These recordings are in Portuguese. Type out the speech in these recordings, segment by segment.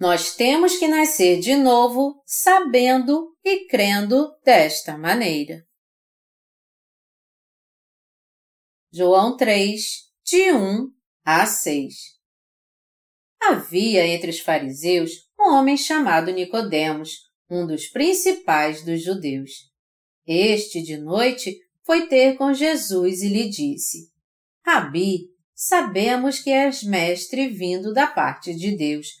Nós temos que nascer de novo sabendo e crendo desta maneira. João 3, de 1 a 6 Havia entre os fariseus um homem chamado Nicodemos, um dos principais dos judeus. Este, de noite, foi ter com Jesus e lhe disse: Rabi, sabemos que és mestre vindo da parte de Deus,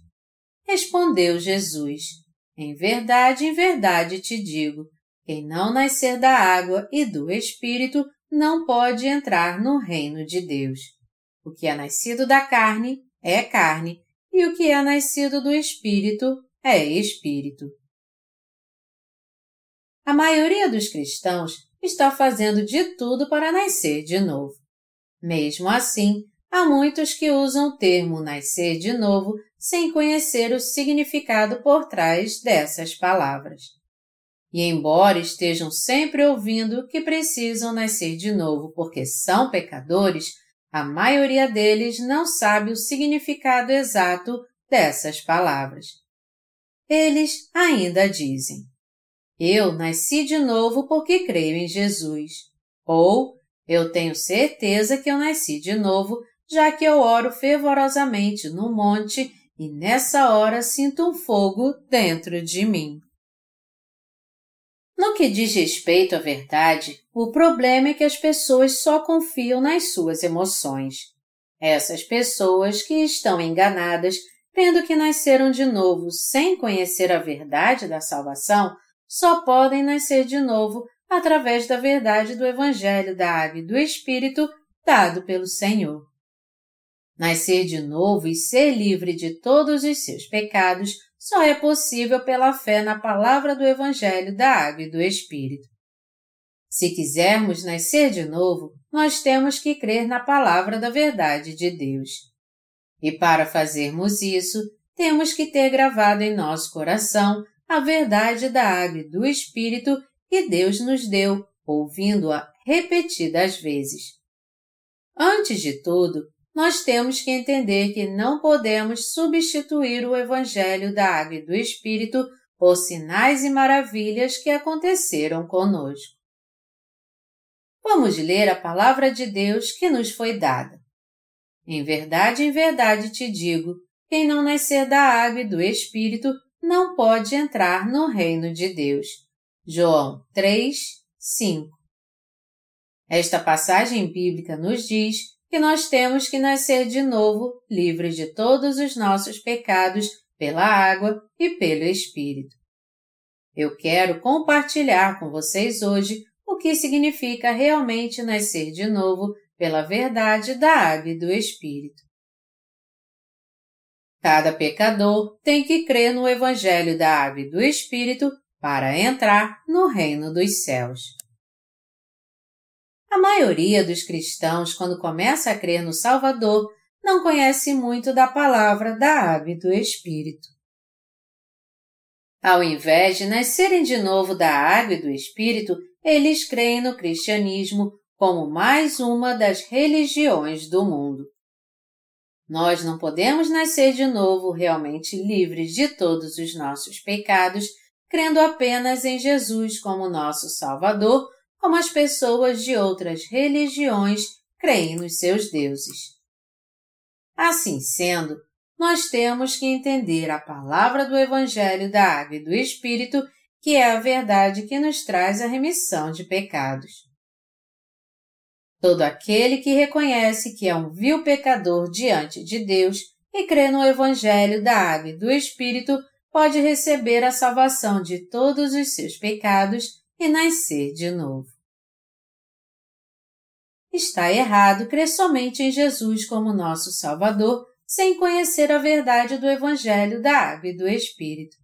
Respondeu Jesus: Em verdade, em verdade te digo, quem não nascer da água e do Espírito não pode entrar no reino de Deus. O que é nascido da carne é carne, e o que é nascido do Espírito é Espírito. A maioria dos cristãos está fazendo de tudo para nascer de novo. Mesmo assim, há muitos que usam o termo nascer de novo sem conhecer o significado por trás dessas palavras. E embora estejam sempre ouvindo que precisam nascer de novo porque são pecadores, a maioria deles não sabe o significado exato dessas palavras. Eles ainda dizem: Eu nasci de novo porque creio em Jesus. Ou eu tenho certeza que eu nasci de novo, já que eu oro fervorosamente no monte e nessa hora sinto um fogo dentro de mim. No que diz respeito à verdade, o problema é que as pessoas só confiam nas suas emoções. Essas pessoas que estão enganadas, vendo que nasceram de novo sem conhecer a verdade da salvação, só podem nascer de novo através da verdade do Evangelho da Água e do Espírito dado pelo Senhor. Nascer de novo e ser livre de todos os seus pecados só é possível pela fé na palavra do Evangelho da Água e do Espírito. Se quisermos nascer de novo, nós temos que crer na palavra da verdade de Deus. E para fazermos isso, temos que ter gravado em nosso coração a verdade da água e do Espírito que Deus nos deu, ouvindo-a repetidas vezes. Antes de tudo, nós temos que entender que não podemos substituir o Evangelho da Água e do Espírito por sinais e maravilhas que aconteceram conosco. Vamos ler a palavra de Deus que nos foi dada. Em verdade, em verdade te digo, quem não nascer da água e do Espírito não pode entrar no reino de Deus. João 3, 5. Esta passagem bíblica nos diz que nós temos que nascer de novo, livres de todos os nossos pecados, pela água e pelo Espírito. Eu quero compartilhar com vocês hoje o que significa realmente nascer de novo pela verdade da água e do Espírito. Cada pecador tem que crer no Evangelho da água e do Espírito para entrar no reino dos céus. A maioria dos cristãos, quando começa a crer no Salvador, não conhece muito da palavra da água e do Espírito. Ao invés de nascerem de novo da água e do Espírito, eles creem no cristianismo como mais uma das religiões do mundo. Nós não podemos nascer de novo realmente livres de todos os nossos pecados crendo apenas em Jesus como nosso Salvador, como as pessoas de outras religiões creem nos seus deuses. Assim sendo, nós temos que entender a palavra do Evangelho da Água e do Espírito, que é a verdade que nos traz a remissão de pecados. Todo aquele que reconhece que é um vil pecador diante de Deus e crê no Evangelho da Água e do Espírito pode receber a salvação de todos os seus pecados e nascer de novo. Está errado crer somente em Jesus como nosso Salvador sem conhecer a verdade do Evangelho da Água e do Espírito.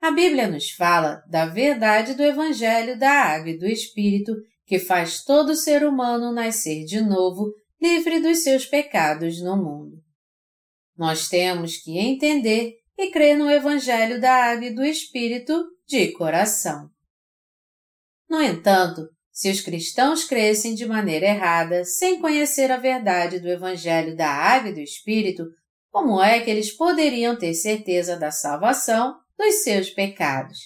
A Bíblia nos fala da verdade do Evangelho da Água e do Espírito que faz todo ser humano nascer de novo, livre dos seus pecados no mundo. Nós temos que entender e crer no Evangelho da Água e do Espírito de coração. No entanto, se os cristãos crescem de maneira errada, sem conhecer a verdade do Evangelho da Água e do Espírito, como é que eles poderiam ter certeza da salvação dos seus pecados?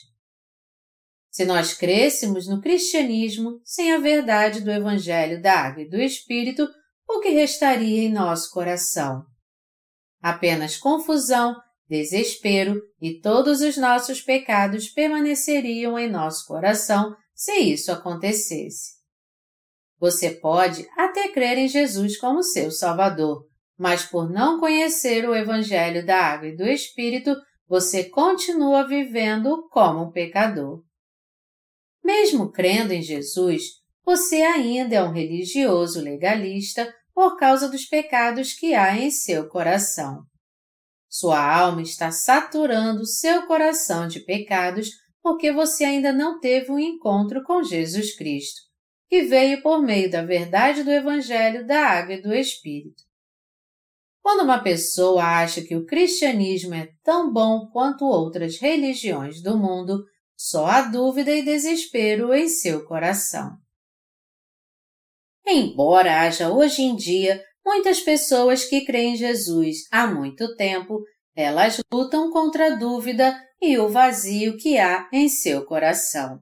Se nós crêssemos no cristianismo sem a verdade do Evangelho da Água e do Espírito, o que restaria em nosso coração? Apenas confusão, desespero e todos os nossos pecados permaneceriam em nosso coração se isso acontecesse. Você pode até crer em Jesus como seu Salvador, mas por não conhecer o Evangelho da Água e do Espírito, você continua vivendo como um pecador. Mesmo crendo em Jesus, você ainda é um religioso legalista por causa dos pecados que há em seu coração. Sua alma está saturando seu coração de pecados porque você ainda não teve um encontro com Jesus Cristo, que veio por meio da verdade do Evangelho da Água e do Espírito. Quando uma pessoa acha que o cristianismo é tão bom quanto outras religiões do mundo, só há dúvida e desespero em seu coração. Embora haja hoje em dia muitas pessoas que creem em Jesus há muito tempo, elas lutam contra a dúvida e o vazio que há em seu coração.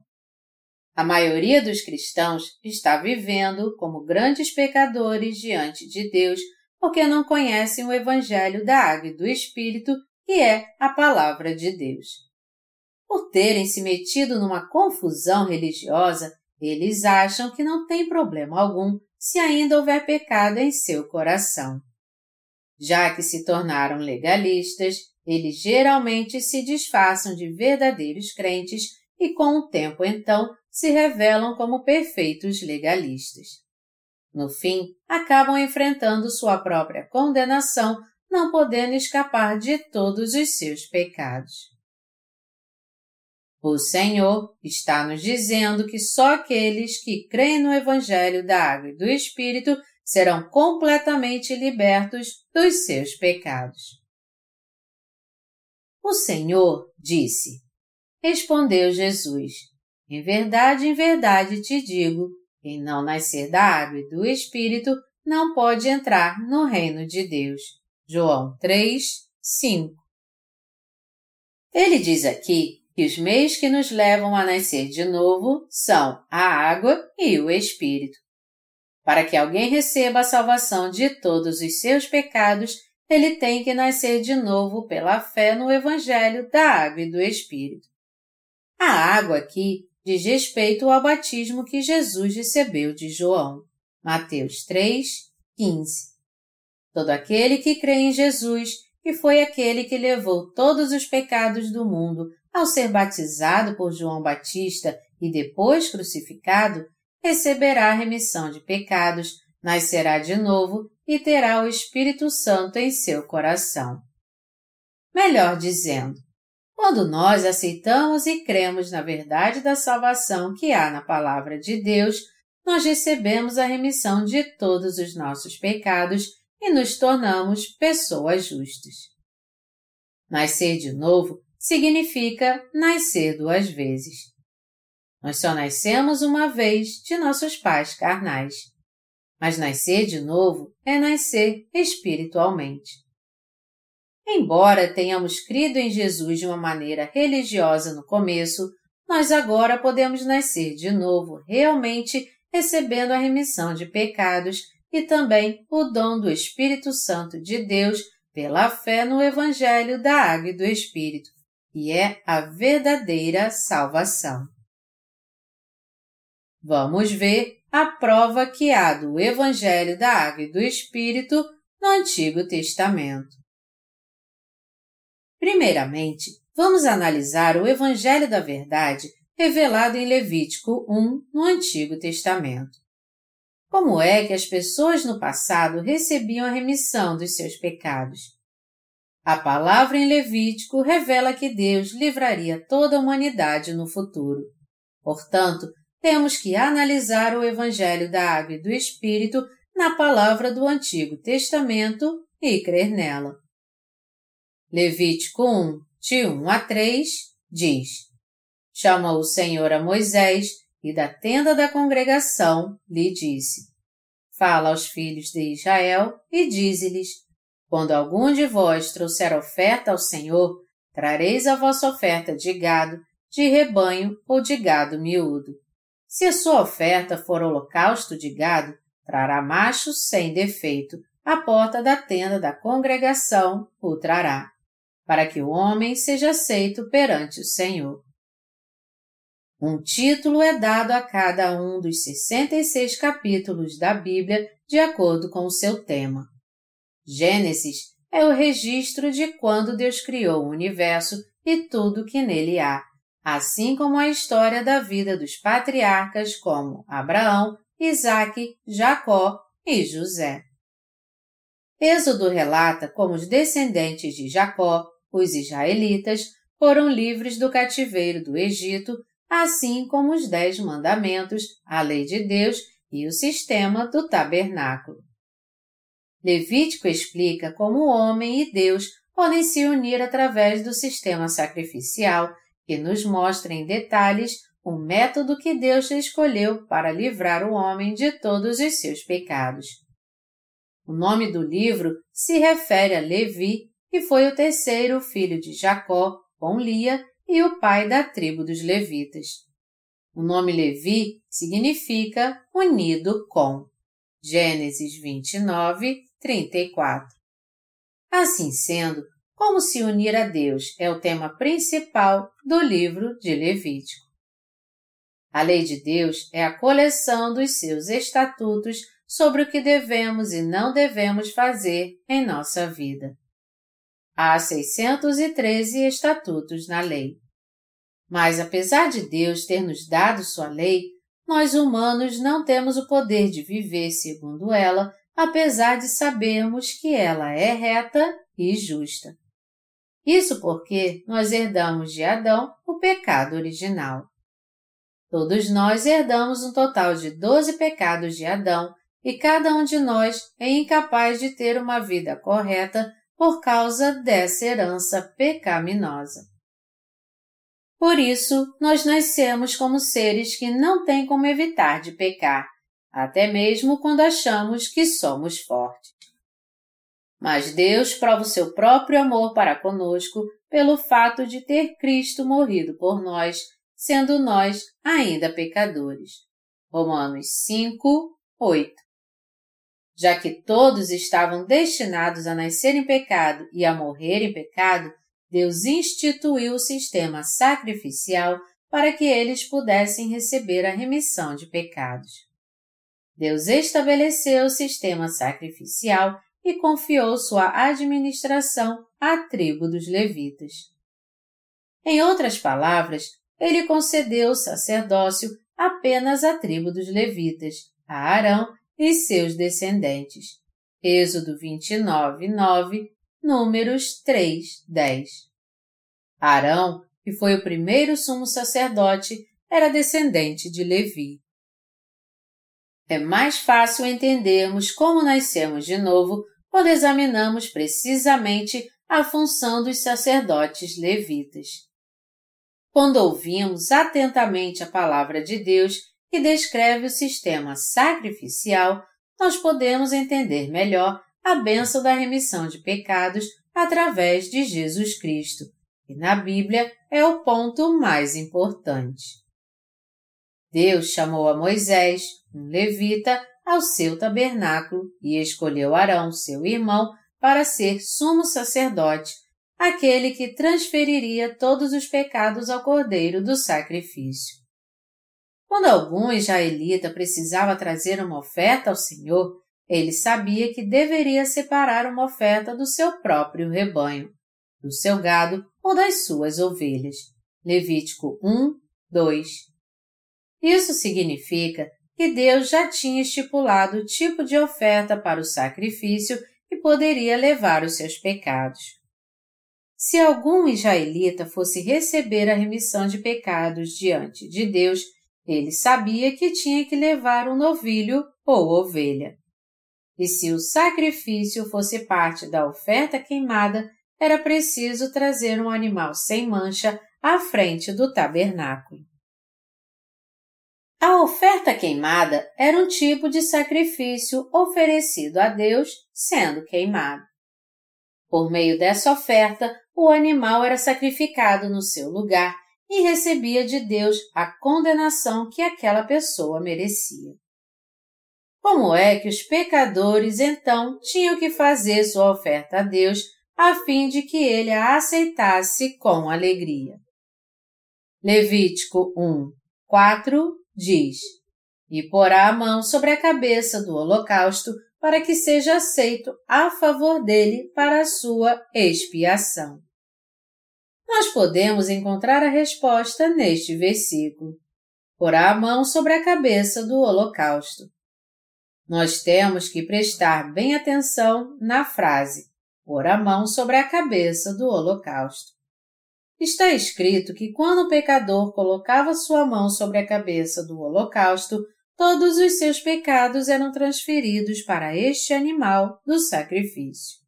A maioria dos cristãos está vivendo como grandes pecadores diante de Deus porque não conhecem o Evangelho da Água e do Espírito, que é a Palavra de Deus. Por terem se metido numa confusão religiosa, eles acham que não tem problema algum se ainda houver pecado em seu coração. Já que se tornaram legalistas, eles geralmente se disfarçam de verdadeiros crentes e com o tempo então se revelam como perfeitos legalistas. No fim, acabam enfrentando sua própria condenação, não podendo escapar de todos os seus pecados. O Senhor está nos dizendo que só aqueles que creem no Evangelho da Água e do Espírito serão completamente libertos dos seus pecados. O Senhor disse: Respondeu Jesus: Em verdade, em verdade te digo, quem não nascer da água e do Espírito não pode entrar no reino de Deus. João 3, 5. Ele diz aqui que os meios que nos levam a nascer de novo são a água e o Espírito. Para que alguém receba a salvação de todos os seus pecados, ele tem que nascer de novo pela fé no Evangelho da Água e do Espírito. A água aqui diz respeito ao batismo que Jesus recebeu de João. Mateus 3, 15. Todo aquele que crê em Jesus, que foi aquele que levou todos os pecados do mundo ao ser batizado por João Batista e depois crucificado, receberá a remissão de pecados, nascerá de novo e terá o Espírito Santo em seu coração. Melhor dizendo, quando nós aceitamos e cremos na verdade da salvação que há na Palavra de Deus, nós recebemos a remissão de todos os nossos pecados e nos tornamos pessoas justas. Nascer de novo significa nascer duas vezes. Nós só nascemos uma vez de nossos pais carnais. Mas nascer de novo é nascer espiritualmente. Embora tenhamos crido em Jesus de uma maneira religiosa no começo, nós agora podemos nascer de novo realmente recebendo a remissão de pecados e também o dom do Espírito Santo de Deus pela fé no Evangelho da Água e do Espírito, que é a verdadeira salvação. Vamos ver a prova que há do Evangelho da Água e do Espírito no Antigo Testamento. Primeiramente, vamos analisar o Evangelho da Verdade revelado em Levítico 1 no Antigo Testamento. Como é que as pessoas no passado recebiam a remissão dos seus pecados? A palavra em Levítico revela que Deus livraria toda a humanidade no futuro. Portanto, temos que analisar o Evangelho da Água e do Espírito na palavra do Antigo Testamento e crer nela. Levítico 1, de 1 a 3, diz: Chamou o Senhor a Moisés e da tenda da congregação lhe disse: Fala aos filhos de Israel e dize-lhes: Quando algum de vós trouxer oferta ao Senhor, trareis a vossa oferta de gado, de rebanho ou de gado miúdo. Se a sua oferta for holocausto de gado, trará macho sem defeito, à porta da tenda da congregação o trará, para que o homem seja aceito perante o Senhor. Um título é dado a cada um dos 66 capítulos da Bíblia de acordo com o seu tema. Gênesis é o registro de quando Deus criou o universo e tudo que nele há, assim como a história da vida dos patriarcas como Abraão, Isaque, Jacó e José. Êxodo relata como os descendentes de Jacó, os israelitas, foram livres do cativeiro do Egito, assim como os Dez Mandamentos, a lei de Deus e o sistema do tabernáculo. Levítico explica como o homem e Deus podem se unir através do sistema sacrificial, que nos mostra em detalhes o método que Deus escolheu para livrar o homem de todos os seus pecados. O nome do livro se refere a Levi, que foi o terceiro filho de Jacó, com Lia, e o pai da tribo dos levitas. O nome Levi significa unido com. Gênesis 29, 34. Assim sendo, como se unir a Deus é o tema principal do livro de Levítico. A lei de Deus é a coleção dos seus estatutos sobre o que devemos e não devemos fazer em nossa vida. Há 613 estatutos na lei. Mas apesar de Deus ter nos dado sua lei, nós humanos não temos o poder de viver segundo ela, apesar de sabermos que ela é reta e justa. Isso porque nós herdamos de Adão o pecado original. Todos nós herdamos um total de doze pecados de Adão e cada um de nós é incapaz de ter uma vida correta por causa dessa herança pecaminosa. Por isso, nós nascemos como seres que não têm como evitar de pecar, até mesmo quando achamos que somos fortes. Mas Deus prova o seu próprio amor para conosco pelo fato de ter Cristo morrido por nós sendo nós ainda pecadores. Romanos 5, 8. Já que todos estavam destinados a nascer em pecado e a morrer em pecado, Deus instituiu o sistema sacrificial para que eles pudessem receber a remissão de pecados. Deus estabeleceu o sistema sacrificial e confiou sua administração à tribo dos levitas. Em outras palavras, ele concedeu o sacerdócio apenas à tribo dos levitas, a Arão e seus descendentes. Êxodo 29, 9, Números 3, 10. Arão, que foi o primeiro sumo sacerdote, era descendente de Levi. É mais fácil entendermos como nascemos de novo quando examinamos precisamente a função dos sacerdotes levitas. Quando ouvimos atentamente a palavra de Deus que descreve o sistema sacrificial, nós podemos entender melhor a benção da remissão de pecados através de Jesus Cristo, que na Bíblia é o ponto mais importante. Deus chamou a Moisés, um levita, ao seu tabernáculo e escolheu Arão, seu irmão, para ser sumo sacerdote aquele que transferiria todos os pecados ao cordeiro do sacrifício. Quando algum israelita precisava trazer uma oferta ao Senhor, ele sabia que deveria separar uma oferta do seu próprio rebanho, do seu gado ou das suas ovelhas. Levítico 1, 2. Isso significa que Deus já tinha estipulado o tipo de oferta para o sacrifício que poderia levar os seus pecados. se algum israelita fosse receber a remissão de pecados diante de Deus, ele sabia que tinha que levar um novilho ou ovelha. E se o sacrifício fosse parte da oferta queimada, era preciso trazer um animal sem mancha à frente do tabernáculo. A oferta queimada era um tipo de sacrifício oferecido a Deus sendo queimado. Por meio dessa oferta, o animal era sacrificado no seu lugar e recebia de Deus a condenação que aquela pessoa merecia. Como é que os pecadores então tinham que fazer sua oferta a Deus a fim de que ele a aceitasse com alegria? Levítico 1, 4 diz: E porá a mão sobre a cabeça do holocausto para que seja aceito a favor dele para a sua expiação. Nós podemos encontrar a resposta neste versículo. Porá a mão sobre a cabeça do holocausto. Nós temos que prestar bem atenção na frase pôr a mão sobre a cabeça do holocausto. Está escrito que quando o pecador colocava sua mão sobre a cabeça do holocausto, todos os seus pecados eram transferidos para este animal do sacrifício.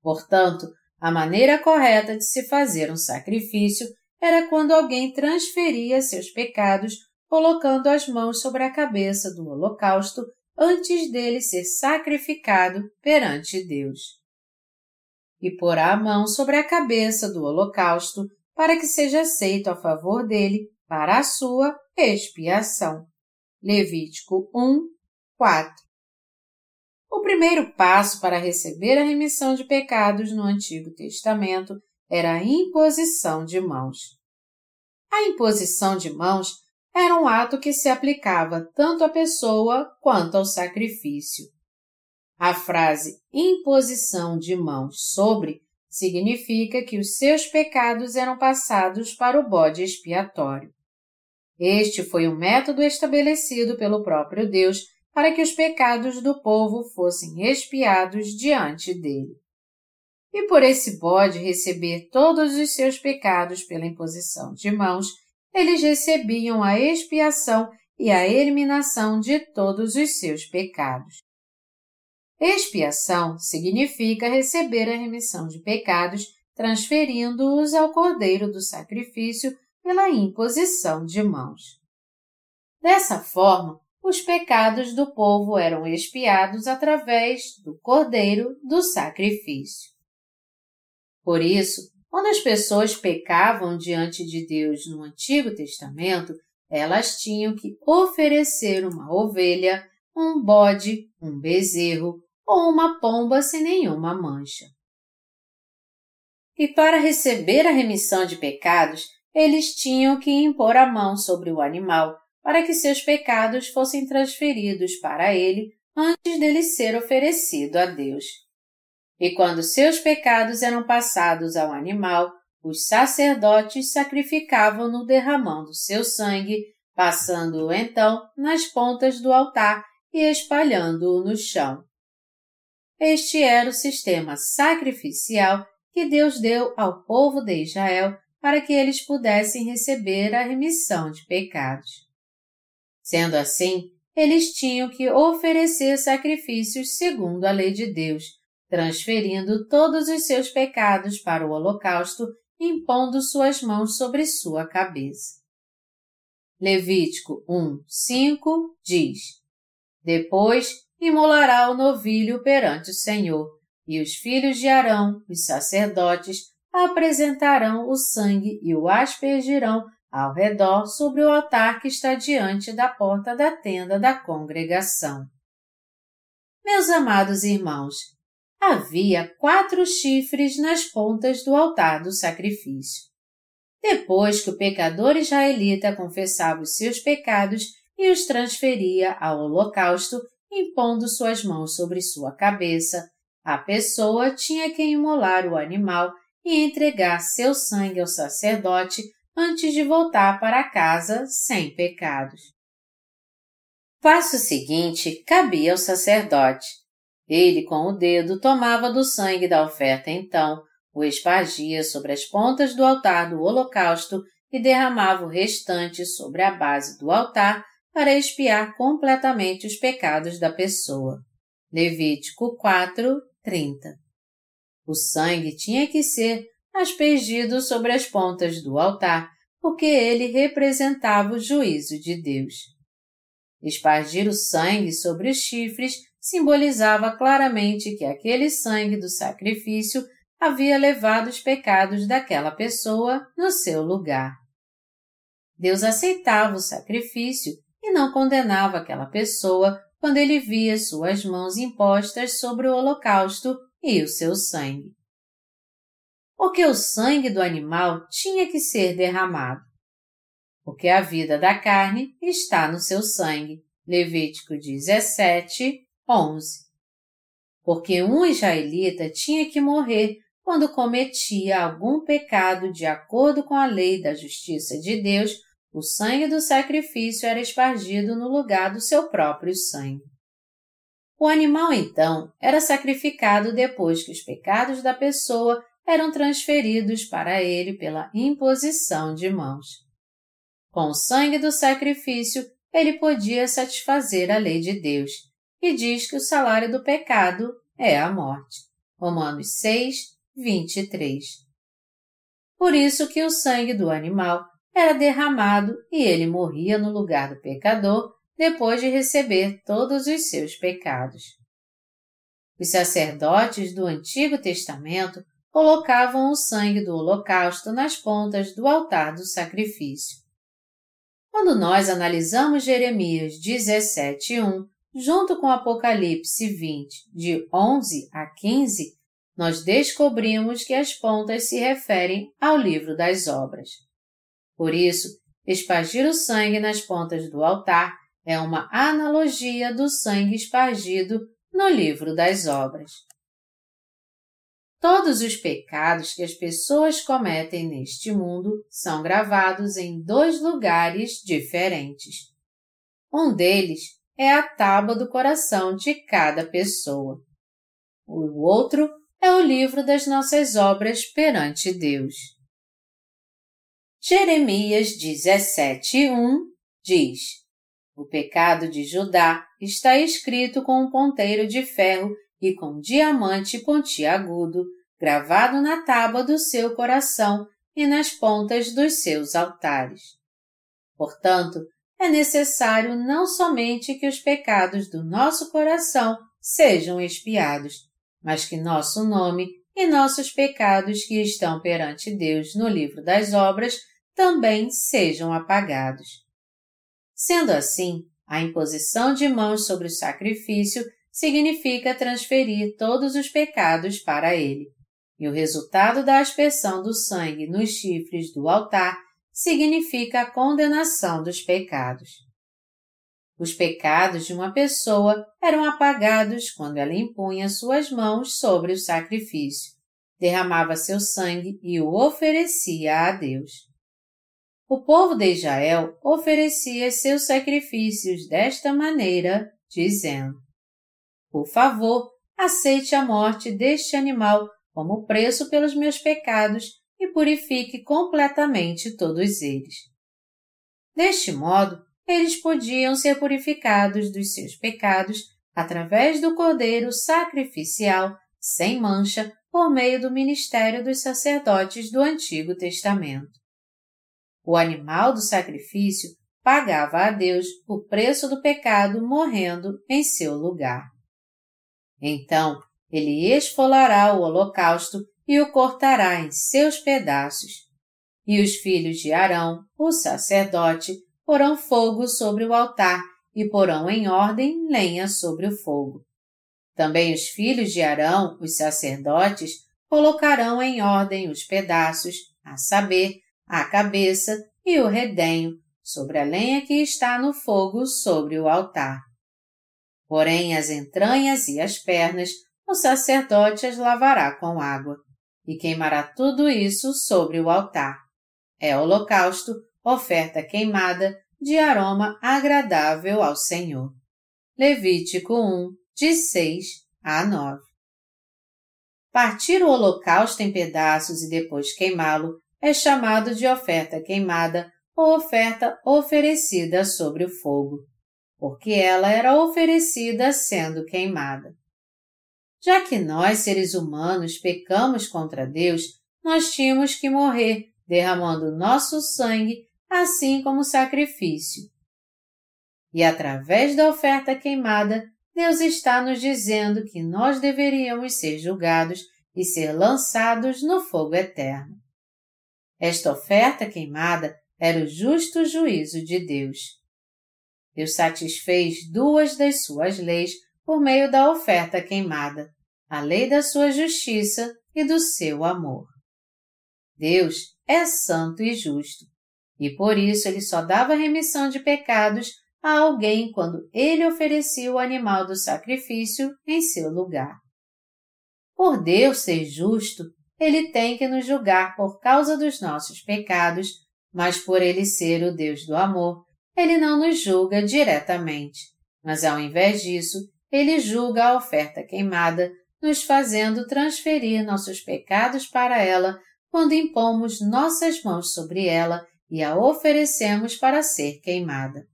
Portanto, a maneira correta de se fazer um sacrifício era quando alguém transferia seus pecados colocando as mãos sobre a cabeça do holocausto antes dele ser sacrificado perante Deus. E porá a mão sobre a cabeça do holocausto para que seja aceito a favor dele para a sua expiação. Levítico 1, 4. O primeiro passo para receber a remissão de pecados no Antigo Testamento era a imposição de mãos. A imposição de mãos era um ato que se aplicava tanto à pessoa quanto ao sacrifício. A frase imposição de mãos sobre significa que os seus pecados eram passados para o bode expiatório. Este foi o método estabelecido pelo próprio Deus para que os pecados do povo fossem expiados diante dele. E por esse bode receber todos os seus pecados pela imposição de mãos, eles recebiam a expiação e a eliminação de todos os seus pecados. Expiação significa receber a remissão de pecados, transferindo-os ao cordeiro do sacrifício pela imposição de mãos. Dessa forma, os pecados do povo eram expiados através do cordeiro do sacrifício. Por isso, quando as pessoas pecavam diante de Deus no Antigo Testamento, elas tinham que oferecer uma ovelha, um bode, um bezerro ou uma pomba sem nenhuma mancha. E para receber a remissão de pecados, eles tinham que impor a mão sobre o animal para que seus pecados fossem transferidos para ele antes dele ser oferecido a Deus. E quando seus pecados eram passados ao animal, os sacerdotes sacrificavam-no derramando seu sangue, passando-o então nas pontas do altar e espalhando-o no chão. Este era o sistema sacrificial que Deus deu ao povo de Israel para que eles pudessem receber a remissão de pecados. Sendo assim, eles tinham que oferecer sacrifícios segundo a lei de Deus, transferindo todos os seus pecados para o holocausto, impondo suas mãos sobre sua cabeça. Levítico 1, 5 diz: Depois imolará o novilho perante o Senhor, e os filhos de Arão, os sacerdotes, apresentarão o sangue e o aspergirão ao redor sobre o altar que está diante da porta da tenda da congregação. Meus amados irmãos, havia quatro chifres nas pontas do altar do sacrifício. Depois que o pecador israelita confessava os seus pecados e os transferia ao holocausto, impondo suas mãos sobre sua cabeça, a pessoa tinha que imolar o animal e entregar seu sangue ao sacerdote antes de voltar para casa sem pecados. Passo seguinte cabia ao sacerdote ele com o dedo tomava do sangue da oferta então, o espargia sobre as pontas do altar do holocausto e derramava o restante sobre a base do altar para expiar completamente os pecados da pessoa. Levítico 4, 30. O sangue tinha que ser aspergido sobre as pontas do altar, porque ele representava o juízo de Deus. Espargir o sangue sobre os chifres simbolizava claramente que aquele sangue do sacrifício havia levado os pecados daquela pessoa no seu lugar. Deus aceitava o sacrifício e não condenava aquela pessoa quando ele via suas mãos impostas sobre o holocausto e o seu sangue. Porque o sangue do animal tinha que ser derramado. Porque a vida da carne está no seu sangue. Levítico 17, 11. Porque um israelita tinha que morrer quando cometia algum pecado de acordo com a lei da justiça de Deus, o sangue do sacrifício era espargido no lugar do seu próprio sangue. O animal, então, era sacrificado depois que os pecados da pessoa eram transferidos para ele pela imposição de mãos. Com o sangue do sacrifício, ele podia satisfazer a lei de Deus, e diz que o salário do pecado é a morte. Romanos 6, 23. Por isso que o sangue do animal era derramado e ele morria no lugar do pecador depois de receber todos os seus pecados. Os sacerdotes do Antigo Testamento colocavam o sangue do holocausto nas pontas do altar do sacrifício. Quando nós analisamos Jeremias 17:1 junto com Apocalipse 20 de 11 a 15, nós descobrimos que as pontas se referem ao livro das obras. Por isso, espargir o sangue nas pontas do altar é uma analogia do sangue espargido no livro das obras. Todos os pecados que as pessoas cometem neste mundo são gravados em dois lugares diferentes. Um deles é a tábua do coração de cada pessoa. O outro é o livro das nossas obras perante Deus. Jeremias 17:1 diz: O pecado de Judá está escrito com um ponteiro de ferro e com diamante pontiagudo gravado na tábua do seu coração e nas pontas dos seus altares. Portanto, é necessário não somente que os pecados do nosso coração sejam expiados, mas que nosso nome e nossos pecados que estão perante Deus no livro das obras também sejam apagados. Sendo assim, a imposição de mãos sobre o sacrifício significa transferir todos os pecados para ele, e o resultado da aspersão do sangue nos chifres do altar significa a condenação dos pecados. Os pecados de uma pessoa eram apagados quando ela impunha suas mãos sobre o sacrifício, derramava seu sangue e o oferecia a Deus. O povo de Israel oferecia seus sacrifícios desta maneira, dizendo: Por favor, aceite a morte deste animal como preço pelos meus pecados e purifique completamente todos eles. Deste modo, eles podiam ser purificados dos seus pecados através do cordeiro sacrificial sem mancha por meio do ministério dos sacerdotes do Antigo Testamento. O animal do sacrifício pagava a Deus o preço do pecado morrendo em seu lugar. Então, ele esfolará o holocausto e o cortará em seus pedaços. E os filhos de Arão, o sacerdote, porão fogo sobre o altar e porão em ordem lenha sobre o fogo. Também os filhos de Arão, os sacerdotes, colocarão em ordem os pedaços, a saber, a cabeça e o redenho, sobre a lenha que está no fogo sobre o altar. Porém, as entranhas e as pernas, o sacerdote as lavará com água, e queimará tudo isso sobre o altar. É holocausto oferta queimada de aroma agradável ao Senhor. Levítico 1, de 6 a 9. Partir o holocausto em pedaços e depois queimá-lo é chamado de oferta queimada ou oferta oferecida sobre o fogo, porque ela era oferecida sendo queimada. Já que nós, seres humanos, pecamos contra Deus, nós tínhamos que morrer, derramando nosso sangue, assim como sacrifício. E através da oferta queimada, Deus está nos dizendo que nós deveríamos ser julgados e ser lançados no fogo eterno. Esta oferta queimada era o justo juízo de Deus. Deus satisfez duas das suas leis por meio da oferta queimada, a lei da sua justiça e do seu amor. Deus é santo e justo, e por isso ele só dava remissão de pecados a alguém quando ele oferecia o animal do sacrifício em seu lugar. Por Deus ser justo, ele tem que nos julgar por causa dos nossos pecados, mas por ele ser o Deus do amor, ele não nos julga diretamente, mas ao invés disso, ele julga a oferta queimada, nos fazendo transferir nossos pecados para ela quando impomos nossas mãos sobre ela e a oferecemos para ser queimada.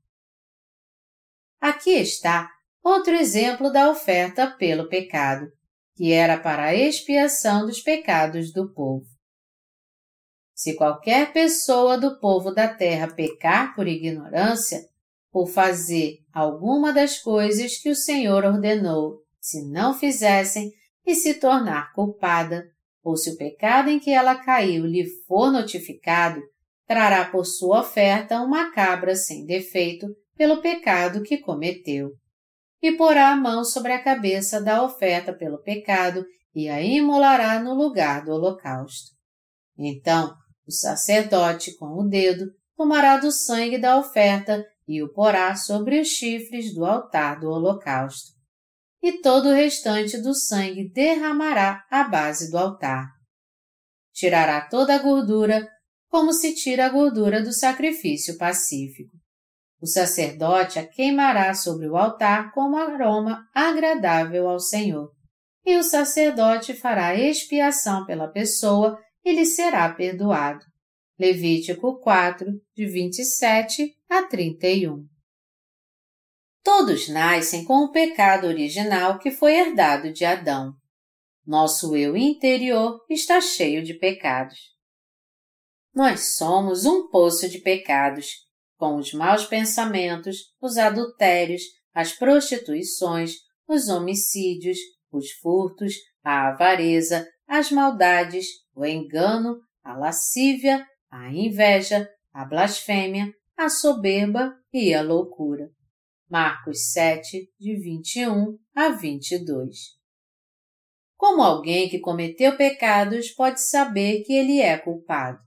Aqui está outro exemplo da oferta pelo pecado, que era para a expiação dos pecados do povo. Se qualquer pessoa do povo da terra pecar por ignorância, por fazer alguma das coisas que o Senhor ordenou, se não fizessem, e se tornar culpada, ou se o pecado em que ela caiu lhe for notificado, trará por sua oferta uma cabra sem defeito pelo pecado que cometeu, e porá a mão sobre a cabeça da oferta pelo pecado e a imolará no lugar do holocausto. Então, o sacerdote, com o dedo, tomará do sangue da oferta e o porá sobre os chifres do altar do holocausto. E todo o restante do sangue derramará à base do altar. Tirará toda a gordura, como se tira a gordura do sacrifício pacífico. O sacerdote a queimará sobre o altar como aroma agradável ao Senhor. E o sacerdote fará expiação pela pessoa e lhe será perdoado. Levítico 4, de 27 a 31. Todos nascem com o pecado original que foi herdado de Adão. Nosso eu interior está cheio de pecados. Nós somos um poço de pecados com os maus pensamentos, os adultérios, as prostituições, os homicídios, os furtos, a avareza, as maldades, o engano, a lascívia, a inveja, a blasfêmia, a soberba e a loucura. Marcos 7, de 21 a 22. Como alguém que cometeu pecados pode saber que ele é culpado?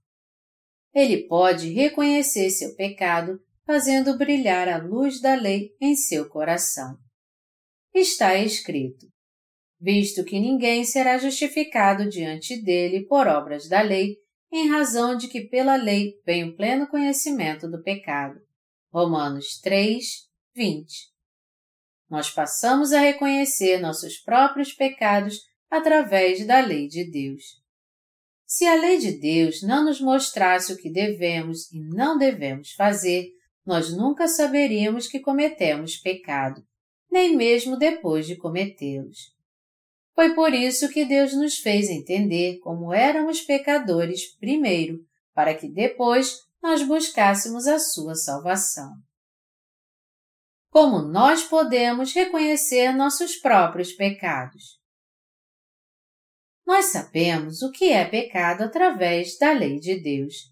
Ele pode reconhecer seu pecado fazendo brilhar a luz da lei em seu coração. Está escrito: Visto que ninguém será justificado diante dele por obras da lei, em razão de que pela lei vem o pleno conhecimento do pecado. Romanos 3, 20. Nós passamos a reconhecer nossos próprios pecados através da lei de Deus. Se a lei de Deus não nos mostrasse o que devemos e não devemos fazer, nós nunca saberíamos que cometemos pecado, nem mesmo depois de cometê-los. Foi por isso que Deus nos fez entender como éramos pecadores primeiro, para que depois nós buscássemos a sua salvação. Como nós podemos reconhecer nossos próprios pecados? Nós sabemos o que é pecado através da lei de Deus.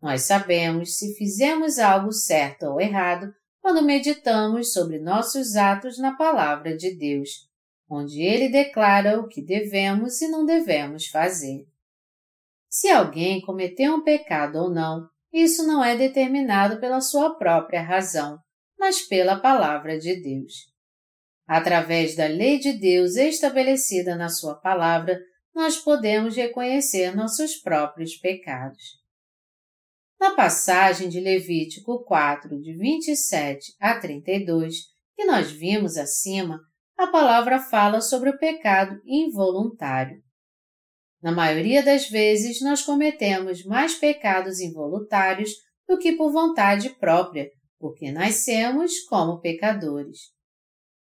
Nós sabemos se fizemos algo certo ou errado quando meditamos sobre nossos atos na palavra de Deus, onde ele declara o que devemos e não devemos fazer. Se alguém cometeu um pecado ou não, isso não é determinado pela sua própria razão, mas pela palavra de Deus. Através da lei de Deus estabelecida na sua palavra, nós podemos reconhecer nossos próprios pecados. Na passagem de Levítico 4, de 27 a 32, que nós vimos acima, a palavra fala sobre o pecado involuntário. Na maioria das vezes, nós cometemos mais pecados involuntários do que por vontade própria, porque nascemos como pecadores.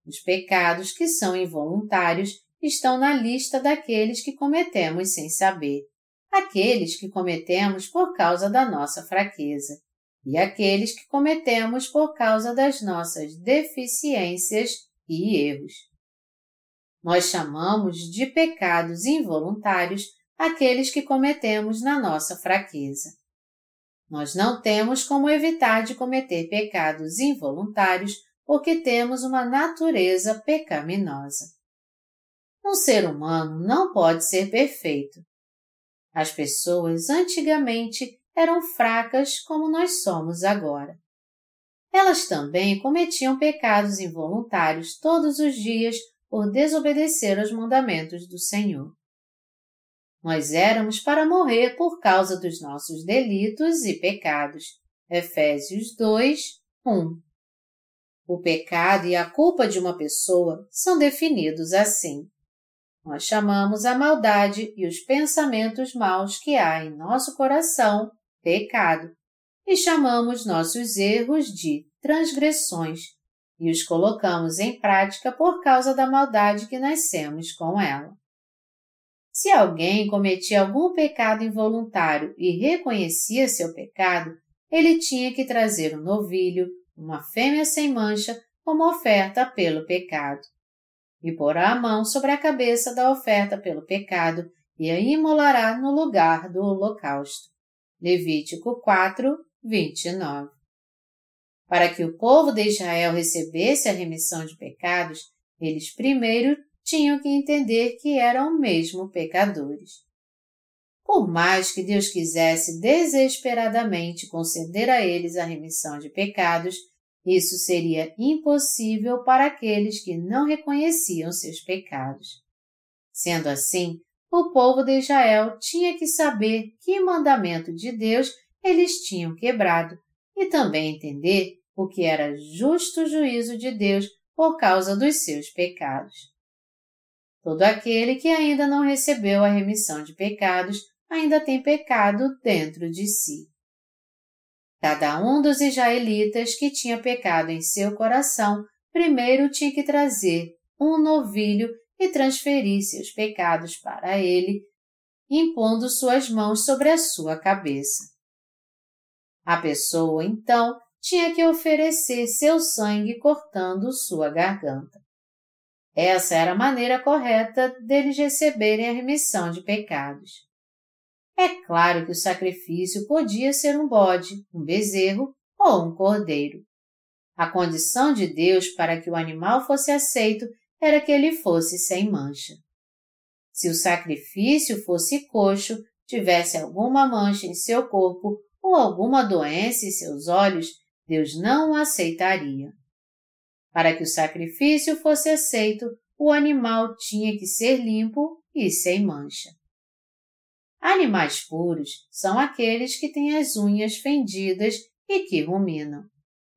Os pecados que são involuntários estão na lista daqueles que cometemos sem saber, aqueles que cometemos por causa da nossa fraqueza e aqueles que cometemos por causa das nossas deficiências e erros. Nós chamamos de pecados involuntários aqueles que cometemos na nossa fraqueza. Nós não temos como evitar de cometer pecados involuntários porque temos uma natureza pecaminosa. Um ser humano não pode ser perfeito. As pessoas antigamente eram fracas como nós somos agora. Elas também cometiam pecados involuntários todos os dias por desobedecer aos mandamentos do Senhor. Nós éramos para morrer por causa dos nossos delitos e pecados. Efésios 2, 1. O pecado e a culpa de uma pessoa são definidos assim. Nós chamamos a maldade e os pensamentos maus que há em nosso coração pecado, e chamamos nossos erros de transgressões. E os colocamos em prática por causa da maldade que nascemos com ela. Se alguém cometia algum pecado involuntário e reconhecia seu pecado, ele tinha que trazer um novilho, uma fêmea sem mancha, como oferta pelo pecado, e porá a mão sobre a cabeça da oferta pelo pecado e a imolará no lugar do holocausto. Levítico 4, 29. Para que o povo de Israel recebesse a remissão de pecados, eles primeiro tinham que entender que eram mesmo pecadores. Por mais que Deus quisesse desesperadamente conceder a eles a remissão de pecados, isso seria impossível para aqueles que não reconheciam seus pecados. Sendo assim, o povo de Israel tinha que saber que mandamento de Deus eles tinham quebrado e também entender o que era justo juízo de Deus por causa dos seus pecados. Todo aquele que ainda não recebeu a remissão de pecados ainda tem pecado dentro de si. Cada um dos israelitas que tinha pecado em seu coração primeiro tinha que trazer um novilho e transferir seus pecados para ele, impondo suas mãos sobre a sua cabeça. A pessoa, então, tinha que oferecer seu sangue cortando sua garganta. Essa era a maneira correta deles receberem a remissão de pecados. É claro que o sacrifício podia ser um bode, um bezerro ou um cordeiro. A condição de Deus para que o animal fosse aceito era que ele fosse sem mancha. Se o sacrifício fosse coxo, tivesse alguma mancha em seu corpo ou alguma doença em seus olhos, Deus não o aceitaria. Para que o sacrifício fosse aceito, o animal tinha que ser limpo e sem mancha. Animais puros são aqueles que têm as unhas fendidas e que ruminam.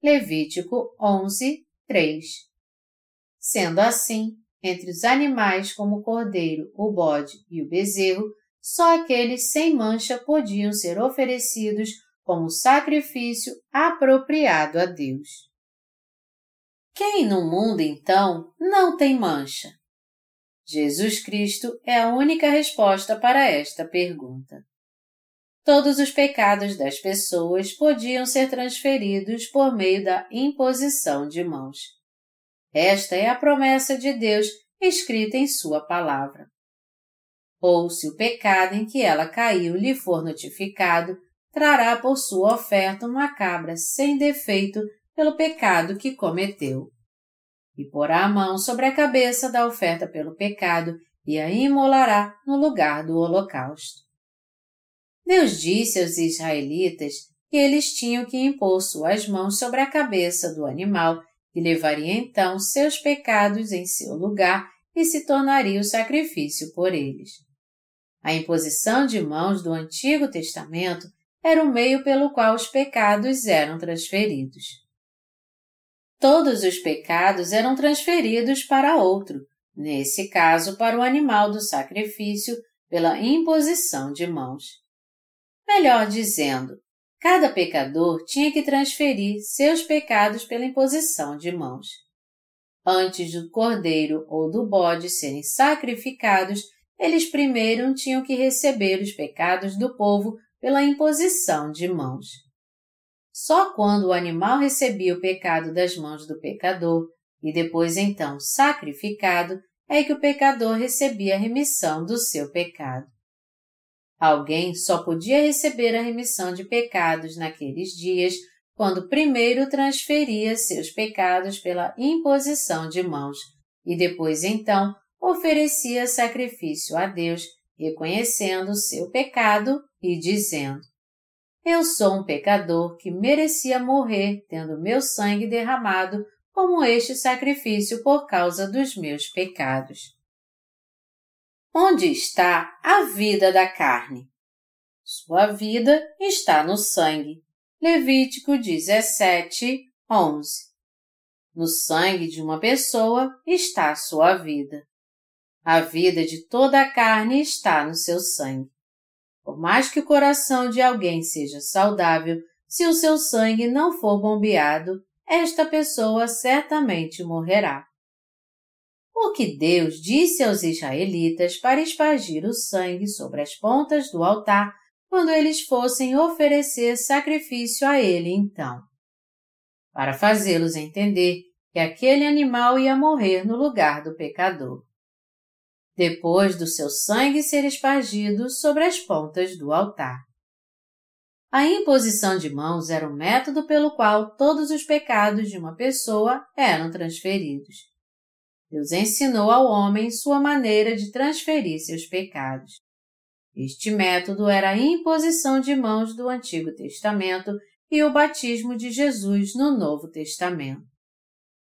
Levítico 11, 3 Sendo assim, entre os animais como o cordeiro, o bode e o bezerro, só aqueles sem mancha podiam ser oferecidos como sacrifício apropriado a Deus. Quem no mundo, então, não tem mancha? Jesus Cristo é a única resposta para esta pergunta. Todos os pecados das pessoas podiam ser transferidos por meio da imposição de mãos. Esta é a promessa de Deus escrita em Sua palavra. Ou se o pecado em que ela caiu lhe for notificado, trará por sua oferta uma cabra sem defeito pelo pecado que cometeu. E porá a mão sobre a cabeça da oferta pelo pecado e a imolará no lugar do holocausto. Deus disse aos israelitas que eles tinham que impor suas mãos sobre a cabeça do animal e levaria então seus pecados em seu lugar e se tornaria o sacrifício por eles. A imposição de mãos do Antigo Testamento era o meio pelo qual os pecados eram transferidos. Todos os pecados eram transferidos para outro, nesse caso para o animal do sacrifício, pela imposição de mãos. Melhor dizendo, cada pecador tinha que transferir seus pecados pela imposição de mãos. Antes do cordeiro ou do bode serem sacrificados, eles primeiro tinham que receber os pecados do povo pela imposição de mãos. Só quando o animal recebia o pecado das mãos do pecador e depois então sacrificado é que o pecador recebia a remissão do seu pecado. Alguém só podia receber a remissão de pecados naqueles dias quando primeiro transferia seus pecados pela imposição de mãos e depois então oferecia sacrifício a Deus, reconhecendo seu pecado e dizendo: Eu sou um pecador que merecia morrer tendo meu sangue derramado como este sacrifício por causa dos meus pecados. Onde está a vida da carne? Sua vida está no sangue. Levítico 17, 11. No sangue de uma pessoa está a sua vida. A vida de toda a carne está no seu sangue. Por mais que o coração de alguém seja saudável, se o seu sangue não for bombeado, esta pessoa certamente morrerá. O que Deus disse aos israelitas para espargir o sangue sobre as pontas do altar quando eles fossem oferecer sacrifício a ele então. Para fazê-los entender que aquele animal ia morrer no lugar do pecador. Depois do seu sangue ser espargido sobre as pontas do altar. A imposição de mãos era o método pelo qual todos os pecados de uma pessoa eram transferidos. Deus ensinou ao homem sua maneira de transferir seus pecados. Este método era a imposição de mãos do Antigo Testamento e o batismo de Jesus no Novo Testamento.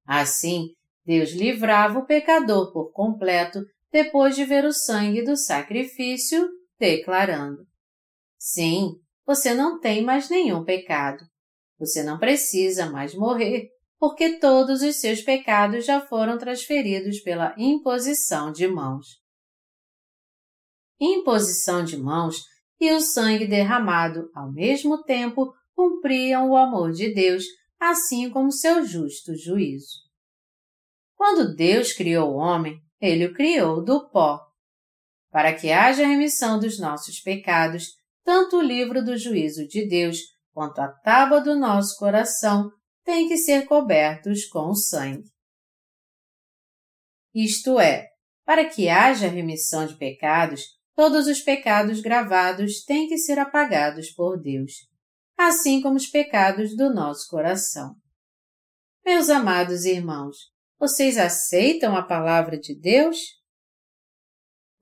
Assim, Deus livrava o pecador por completo depois de ver o sangue do sacrifício, declarando: Sim, você não tem mais nenhum pecado. Você não precisa mais morrer, porque todos os seus pecados já foram transferidos pela imposição de mãos. Imposição de mãos e o sangue derramado ao mesmo tempo cumpriam o amor de Deus, assim como seu justo juízo. Quando Deus criou o homem, ele o criou do pó. Para que haja remissão dos nossos pecados, tanto o livro do juízo de Deus quanto a tábua do nosso coração têm que ser cobertos com sangue. Isto é, para que haja remissão de pecados, todos os pecados gravados têm que ser apagados por Deus, assim como os pecados do nosso coração. Meus amados irmãos, vocês aceitam a palavra de Deus?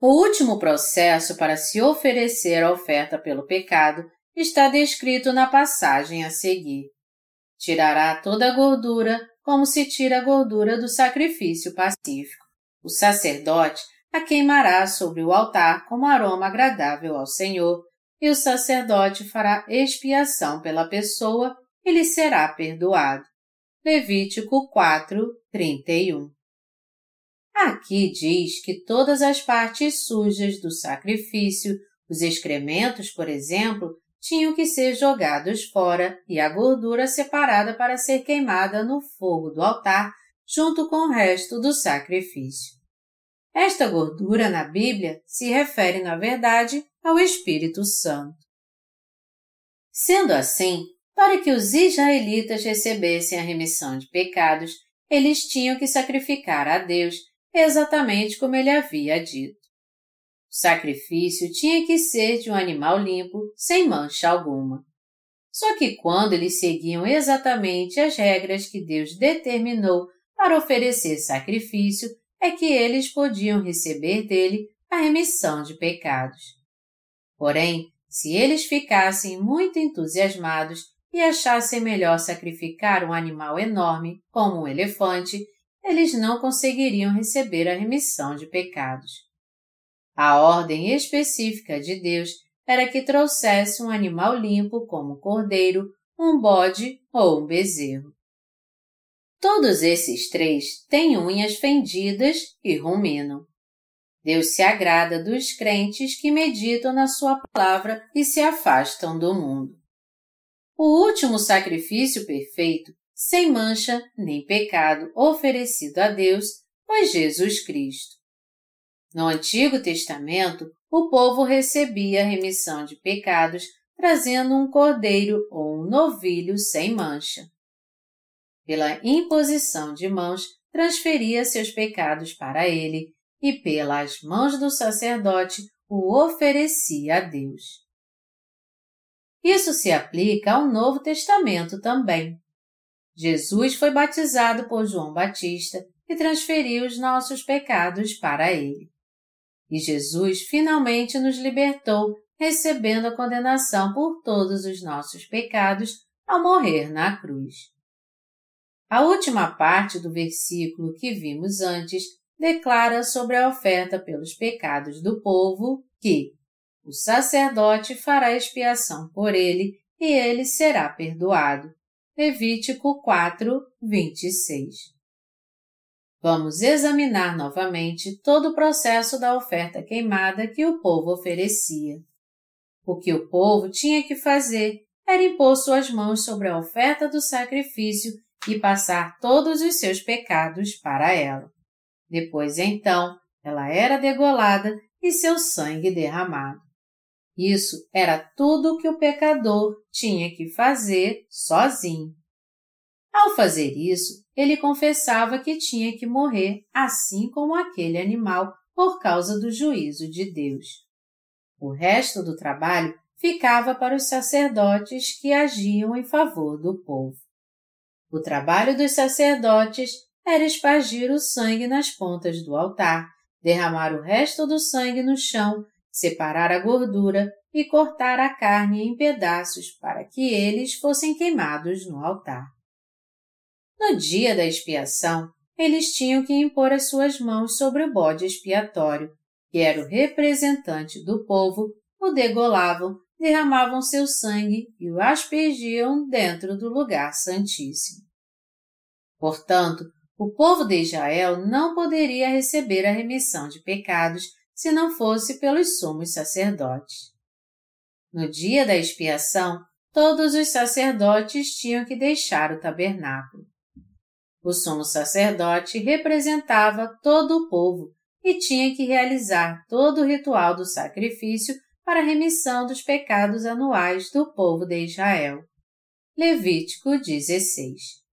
O último processo para se oferecer a oferta pelo pecado está descrito na passagem a seguir. Tirará toda a gordura, como se tira a gordura do sacrifício pacífico. O sacerdote a queimará sobre o altar como aroma agradável ao Senhor, e o sacerdote fará expiação pela pessoa e lhe será perdoado. Levítico 4, 31. Aqui diz que todas as partes sujas do sacrifício, os excrementos, por exemplo, tinham que ser jogados fora e a gordura separada para ser queimada no fogo do altar junto com o resto do sacrifício. Esta gordura na Bíblia se refere, na verdade, ao Espírito Santo. Sendo assim, para que os israelitas recebessem a remissão de pecados, eles tinham que sacrificar a Deus exatamente como ele havia dito. O sacrifício tinha que ser de um animal limpo, sem mancha alguma. Só que quando eles seguiam exatamente as regras que Deus determinou para oferecer sacrifício, é que eles podiam receber dele a remissão de pecados. Porém, se eles ficassem muito entusiasmados e achassem melhor sacrificar um animal enorme, como um elefante, eles não conseguiriam receber a remissão de pecados. A ordem específica de Deus era que trouxesse um animal limpo como um cordeiro, um bode ou um bezerro. Todos esses três têm unhas fendidas e ruminam. Deus se agrada dos crentes que meditam na Sua palavra e se afastam do mundo. O último sacrifício perfeito, sem mancha nem pecado, oferecido a Deus, foi Jesus Cristo. No Antigo Testamento, o povo recebia a remissão de pecados trazendo um cordeiro ou um novilho sem mancha. Pela imposição de mãos, transferia seus pecados para ele e pelas mãos do sacerdote o oferecia a Deus. Isso se aplica ao Novo Testamento também. Jesus foi batizado por João Batista e transferiu os nossos pecados para ele. E Jesus finalmente nos libertou, recebendo a condenação por todos os nossos pecados ao morrer na cruz. A última parte do versículo que vimos antes declara sobre a oferta pelos pecados do povo que o sacerdote fará expiação por ele e ele será perdoado. Levítico 4, 26. Vamos examinar novamente todo o processo da oferta queimada que o povo oferecia. O que o povo tinha que fazer era impor suas mãos sobre a oferta do sacrifício e passar todos os seus pecados para ela. Depois, então, ela era degolada e seu sangue derramado. Isso era tudo o que o pecador tinha que fazer sozinho. Ao fazer isso, ele confessava que tinha que morrer assim como aquele animal por causa do juízo de Deus. O resto do trabalho ficava para os sacerdotes que agiam em favor do povo. O trabalho dos sacerdotes era espargir o sangue nas pontas do altar, derramar o resto do sangue no chão, separar a gordura e cortar a carne em pedaços para que eles fossem queimados no altar. No dia da expiação, eles tinham que impor as suas mãos sobre o bode expiatório, que era o representante do povo, o degolavam, derramavam seu sangue e o aspergiam dentro do lugar santíssimo. Portanto, o povo de Israel não poderia receber a remissão de pecados se não fosse pelos sumos sacerdotes. No dia da expiação, todos os sacerdotes tinham que deixar o tabernáculo. O sumo sacerdote representava todo o povo e tinha que realizar todo o ritual do sacrifício para a remissão dos pecados anuais do povo de Israel. Levítico 16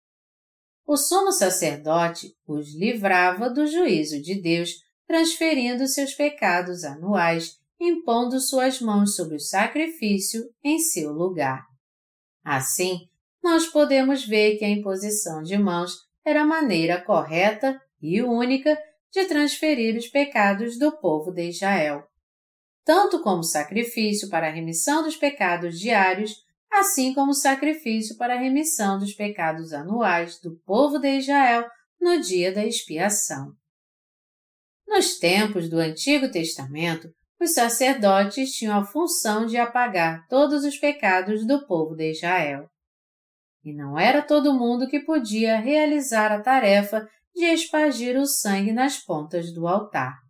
o sumo sacerdote os livrava do juízo de Deus, transferindo seus pecados anuais, impondo suas mãos sobre o sacrifício em seu lugar. Assim, nós podemos ver que a imposição de mãos era a maneira correta e única de transferir os pecados do povo de Israel. Tanto como sacrifício para a remissão dos pecados diários, assim como sacrifício para a remissão dos pecados anuais do povo de Israel no dia da expiação. Nos tempos do Antigo Testamento, os sacerdotes tinham a função de apagar todos os pecados do povo de Israel. E não era todo mundo que podia realizar a tarefa de espargir o sangue nas pontas do altar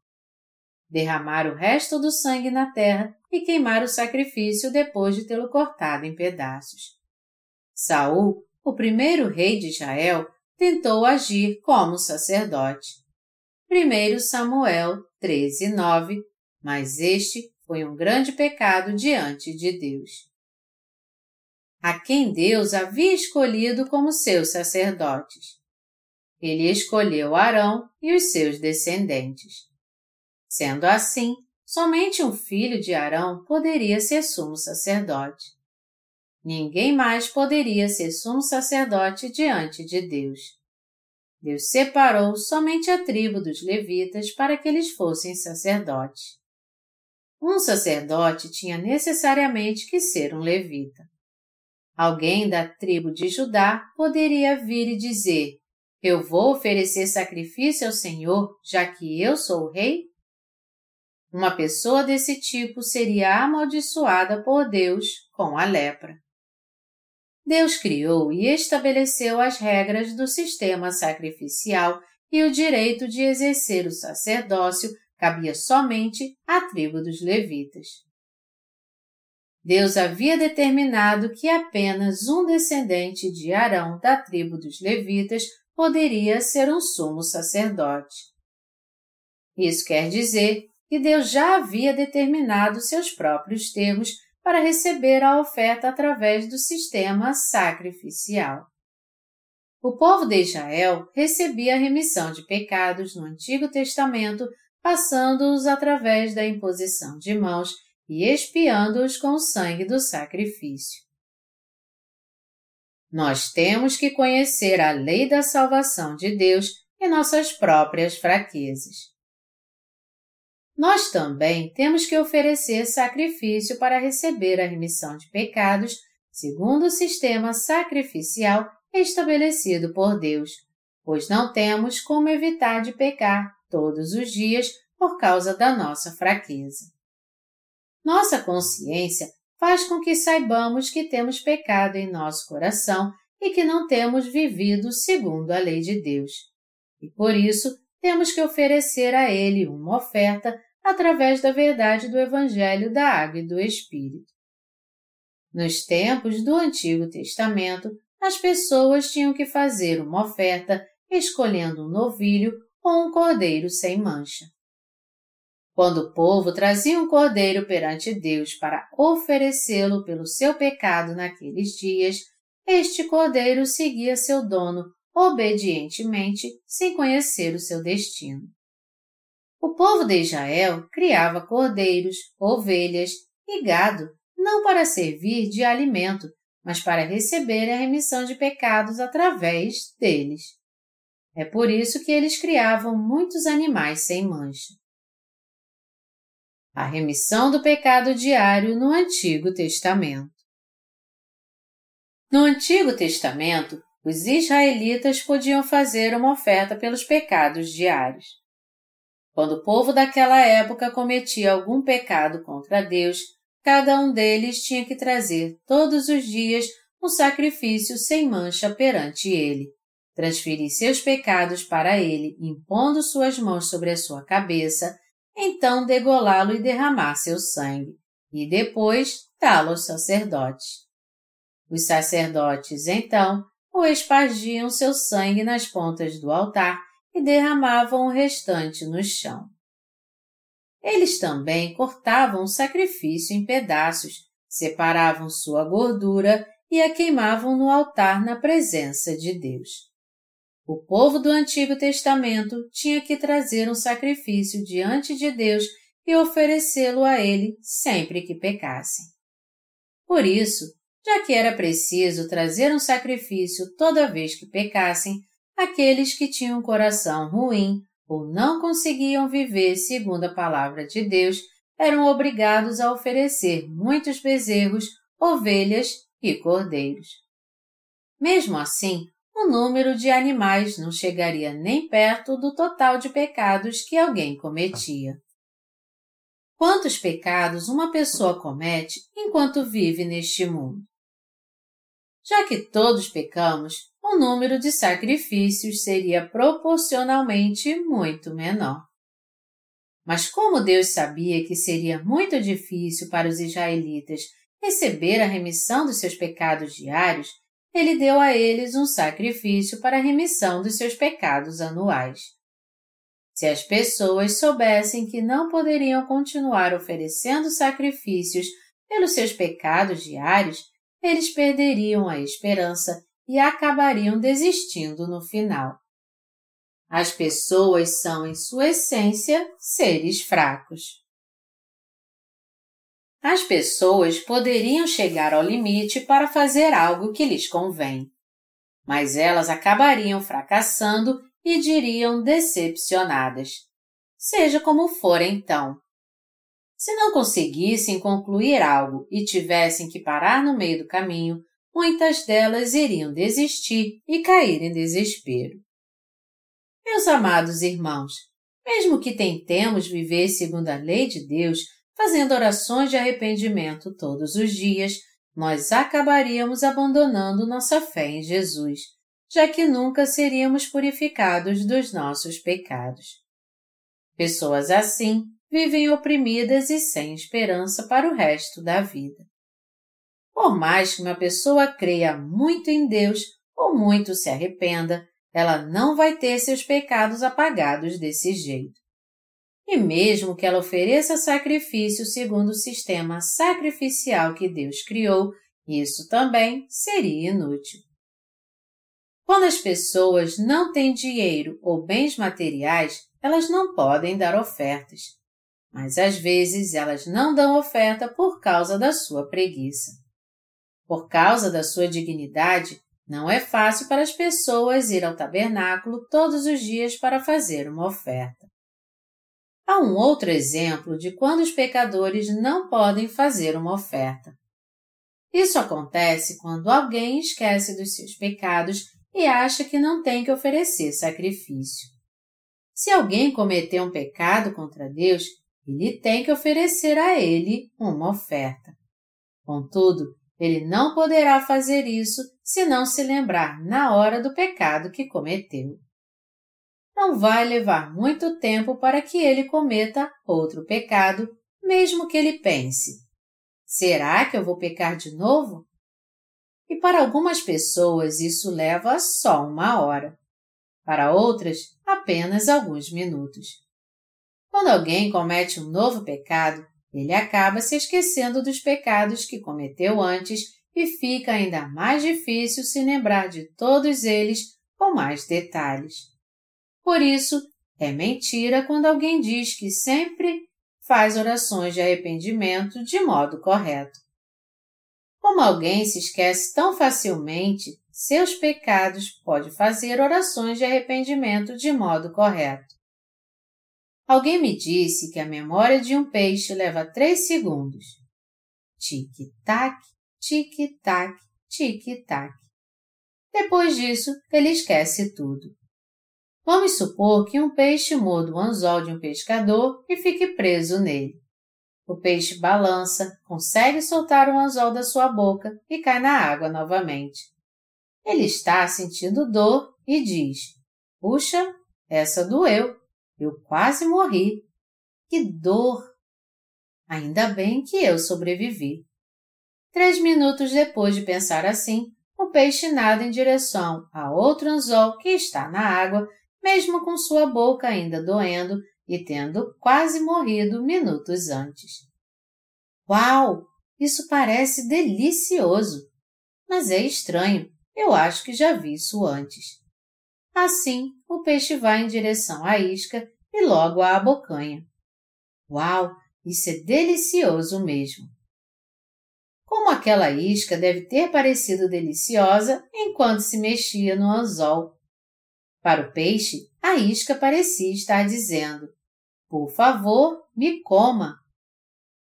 derramar o resto do sangue na terra e queimar o sacrifício depois de tê-lo cortado em pedaços. Saul, o primeiro rei de Israel, tentou agir como sacerdote. 1 Samuel 13, 9, mas este foi um grande pecado diante de Deus. A quem Deus havia escolhido como seus sacerdotes. Ele escolheu Arão e os seus descendentes. Sendo assim, somente um filho de Arão poderia ser sumo sacerdote. Ninguém mais poderia ser sumo sacerdote diante de Deus. Deus separou somente a tribo dos levitas para que eles fossem sacerdotes. Um sacerdote tinha necessariamente que ser um levita. Alguém da tribo de Judá poderia vir e dizer: Eu vou oferecer sacrifício ao Senhor, já que eu sou o rei? Uma pessoa desse tipo seria amaldiçoada por Deus com a lepra. Deus criou e estabeleceu as regras do sistema sacrificial e o direito de exercer o sacerdócio cabia somente à tribo dos levitas. Deus havia determinado que apenas um descendente de Arão da tribo dos levitas poderia ser um sumo sacerdote. Isso quer dizer que Deus já havia determinado seus próprios termos para receber a oferta através do sistema sacrificial. O povo de Israel recebia a remissão de pecados no Antigo Testamento, passando-os através da imposição de mãos e expiando-os com o sangue do sacrifício. Nós temos que conhecer a lei da salvação de Deus e nossas próprias fraquezas. Nós também temos que oferecer sacrifício para receber a remissão de pecados, segundo o sistema sacrificial estabelecido por Deus, pois não temos como evitar de pecar todos os dias por causa da nossa fraqueza. Nossa consciência faz com que saibamos que temos pecado em nosso coração e que não temos vivido segundo a lei de Deus. E por isso temos que oferecer a Ele uma oferta através da verdade do Evangelho da Água e do Espírito. Nos tempos do Antigo Testamento, as pessoas tinham que fazer uma oferta escolhendo um novilho ou um cordeiro sem mancha. Quando o povo trazia um cordeiro perante Deus para oferecê-lo pelo seu pecado naqueles dias, este cordeiro seguia seu dono obedientemente, sem conhecer o seu destino. O povo de Israel criava cordeiros, ovelhas e gado, não para servir de alimento, mas para receber a remissão de pecados através deles. É por isso que eles criavam muitos animais sem mancha. A remissão do pecado diário no Antigo Testamento. No Antigo Testamento, os israelitas podiam fazer uma oferta pelos pecados diários. Quando o povo daquela época cometia algum pecado contra Deus, cada um deles tinha que trazer todos os dias um sacrifício sem mancha perante ele, transferir seus pecados para ele, impondo suas mãos sobre a sua cabeça, então degolá-lo e derramar seu sangue, e depois dá-lo aos sacerdotes. Os sacerdotes, então, o espargiam seu sangue nas pontas do altar e derramavam o restante no chão. Eles também cortavam o sacrifício em pedaços, separavam sua gordura e a queimavam no altar na presença de Deus. O povo do Antigo Testamento tinha que trazer um sacrifício diante de Deus e oferecê-lo a ele sempre que pecassem. Por isso, já que era preciso trazer um sacrifício toda vez que pecassem, aqueles que tinham um coração ruim ou não conseguiam viver segundo a palavra de Deus, eram obrigados a oferecer muitos bezerros, ovelhas e cordeiros. Mesmo assim, o número de animais não chegaria nem perto do total de pecados que alguém cometia. Quantos pecados uma pessoa comete enquanto vive neste mundo? Já que todos pecamos, o número de sacrifícios seria proporcionalmente muito menor. Mas como Deus sabia que seria muito difícil para os israelitas receber a remissão dos seus pecados diários, ele deu a eles um sacrifício para a remissão dos seus pecados anuais. Se as pessoas soubessem que não poderiam continuar oferecendo sacrifícios pelos seus pecados diários, eles perderiam a esperança e acabariam desistindo no final. As pessoas são, em sua essência, seres fracos. As pessoas poderiam chegar ao limite para fazer algo que lhes convém, mas elas acabariam fracassando e diriam decepcionadas. Seja como for então. Se não conseguissem concluir algo e tivessem que parar no meio do caminho, muitas delas iriam desistir e cair em desespero. Meus amados irmãos, mesmo que tentemos viver segundo a lei de Deus, fazendo orações de arrependimento todos os dias, nós acabaríamos abandonando nossa fé em Jesus, já que nunca seríamos purificados dos nossos pecados. Pessoas assim vivem oprimidas e sem esperança para o resto da vida. Por mais que uma pessoa creia muito em Deus ou muito se arrependa, ela não vai ter seus pecados apagados desse jeito. E mesmo que ela ofereça sacrifício segundo o sistema sacrificial que Deus criou, isso também seria inútil. Quando as pessoas não têm dinheiro ou bens materiais, elas não podem dar ofertas. Mas às vezes elas não dão oferta por causa da sua preguiça. Por causa da sua dignidade, não é fácil para as pessoas ir ao tabernáculo todos os dias para fazer uma oferta. Há um outro exemplo de quando os pecadores não podem fazer uma oferta. Isso acontece quando alguém esquece dos seus pecados e acha que não tem que oferecer sacrifício. Se alguém cometer um pecado contra Deus, ele tem que oferecer a ele uma oferta. Contudo, ele não poderá fazer isso se não se lembrar na hora do pecado que cometeu. Não vai levar muito tempo para que ele cometa outro pecado, mesmo que ele pense: será que eu vou pecar de novo? E para algumas pessoas isso leva só uma hora. Para outras, apenas alguns minutos. Quando alguém comete um novo pecado, ele acaba se esquecendo dos pecados que cometeu antes e fica ainda mais difícil se lembrar de todos eles com mais detalhes. Por isso, é mentira quando alguém diz que sempre faz orações de arrependimento de modo correto. Como alguém se esquece tão facilmente seus pecados, pode fazer orações de arrependimento de modo correto. Alguém me disse que a memória de um peixe leva três segundos. Tic-tac, tic-tac, tic-tac. Depois disso, ele esquece tudo. Vamos supor que um peixe morda o anzol de um pescador e fique preso nele. O peixe balança, consegue soltar o anzol da sua boca e cai na água novamente. Ele está sentindo dor e diz: Puxa, essa doeu. Eu quase morri. Que dor! Ainda bem que eu sobrevivi. Três minutos depois de pensar assim, o peixe nada em direção a outro anzol que está na água, mesmo com sua boca ainda doendo e tendo quase morrido minutos antes. Uau! Isso parece delicioso! Mas é estranho, eu acho que já vi isso antes. Assim, o peixe vai em direção à isca e logo à abocanha. Uau, isso é delicioso mesmo! Como aquela isca deve ter parecido deliciosa enquanto se mexia no anzol. Para o peixe, a isca parecia estar dizendo: Por favor, me coma.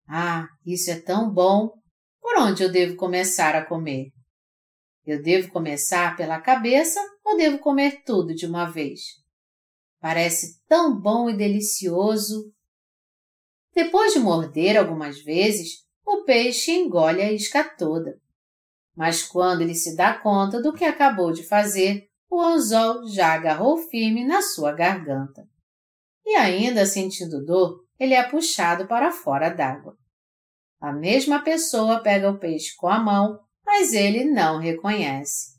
Ah, isso é tão bom! Por onde eu devo começar a comer? Eu devo começar pela cabeça ou devo comer tudo de uma vez? Parece tão bom e delicioso. Depois de morder algumas vezes, o peixe engole a isca toda. Mas quando ele se dá conta do que acabou de fazer, o anzol já agarrou firme na sua garganta. E ainda sentindo dor, ele é puxado para fora d'água. A mesma pessoa pega o peixe com a mão mas ele não reconhece.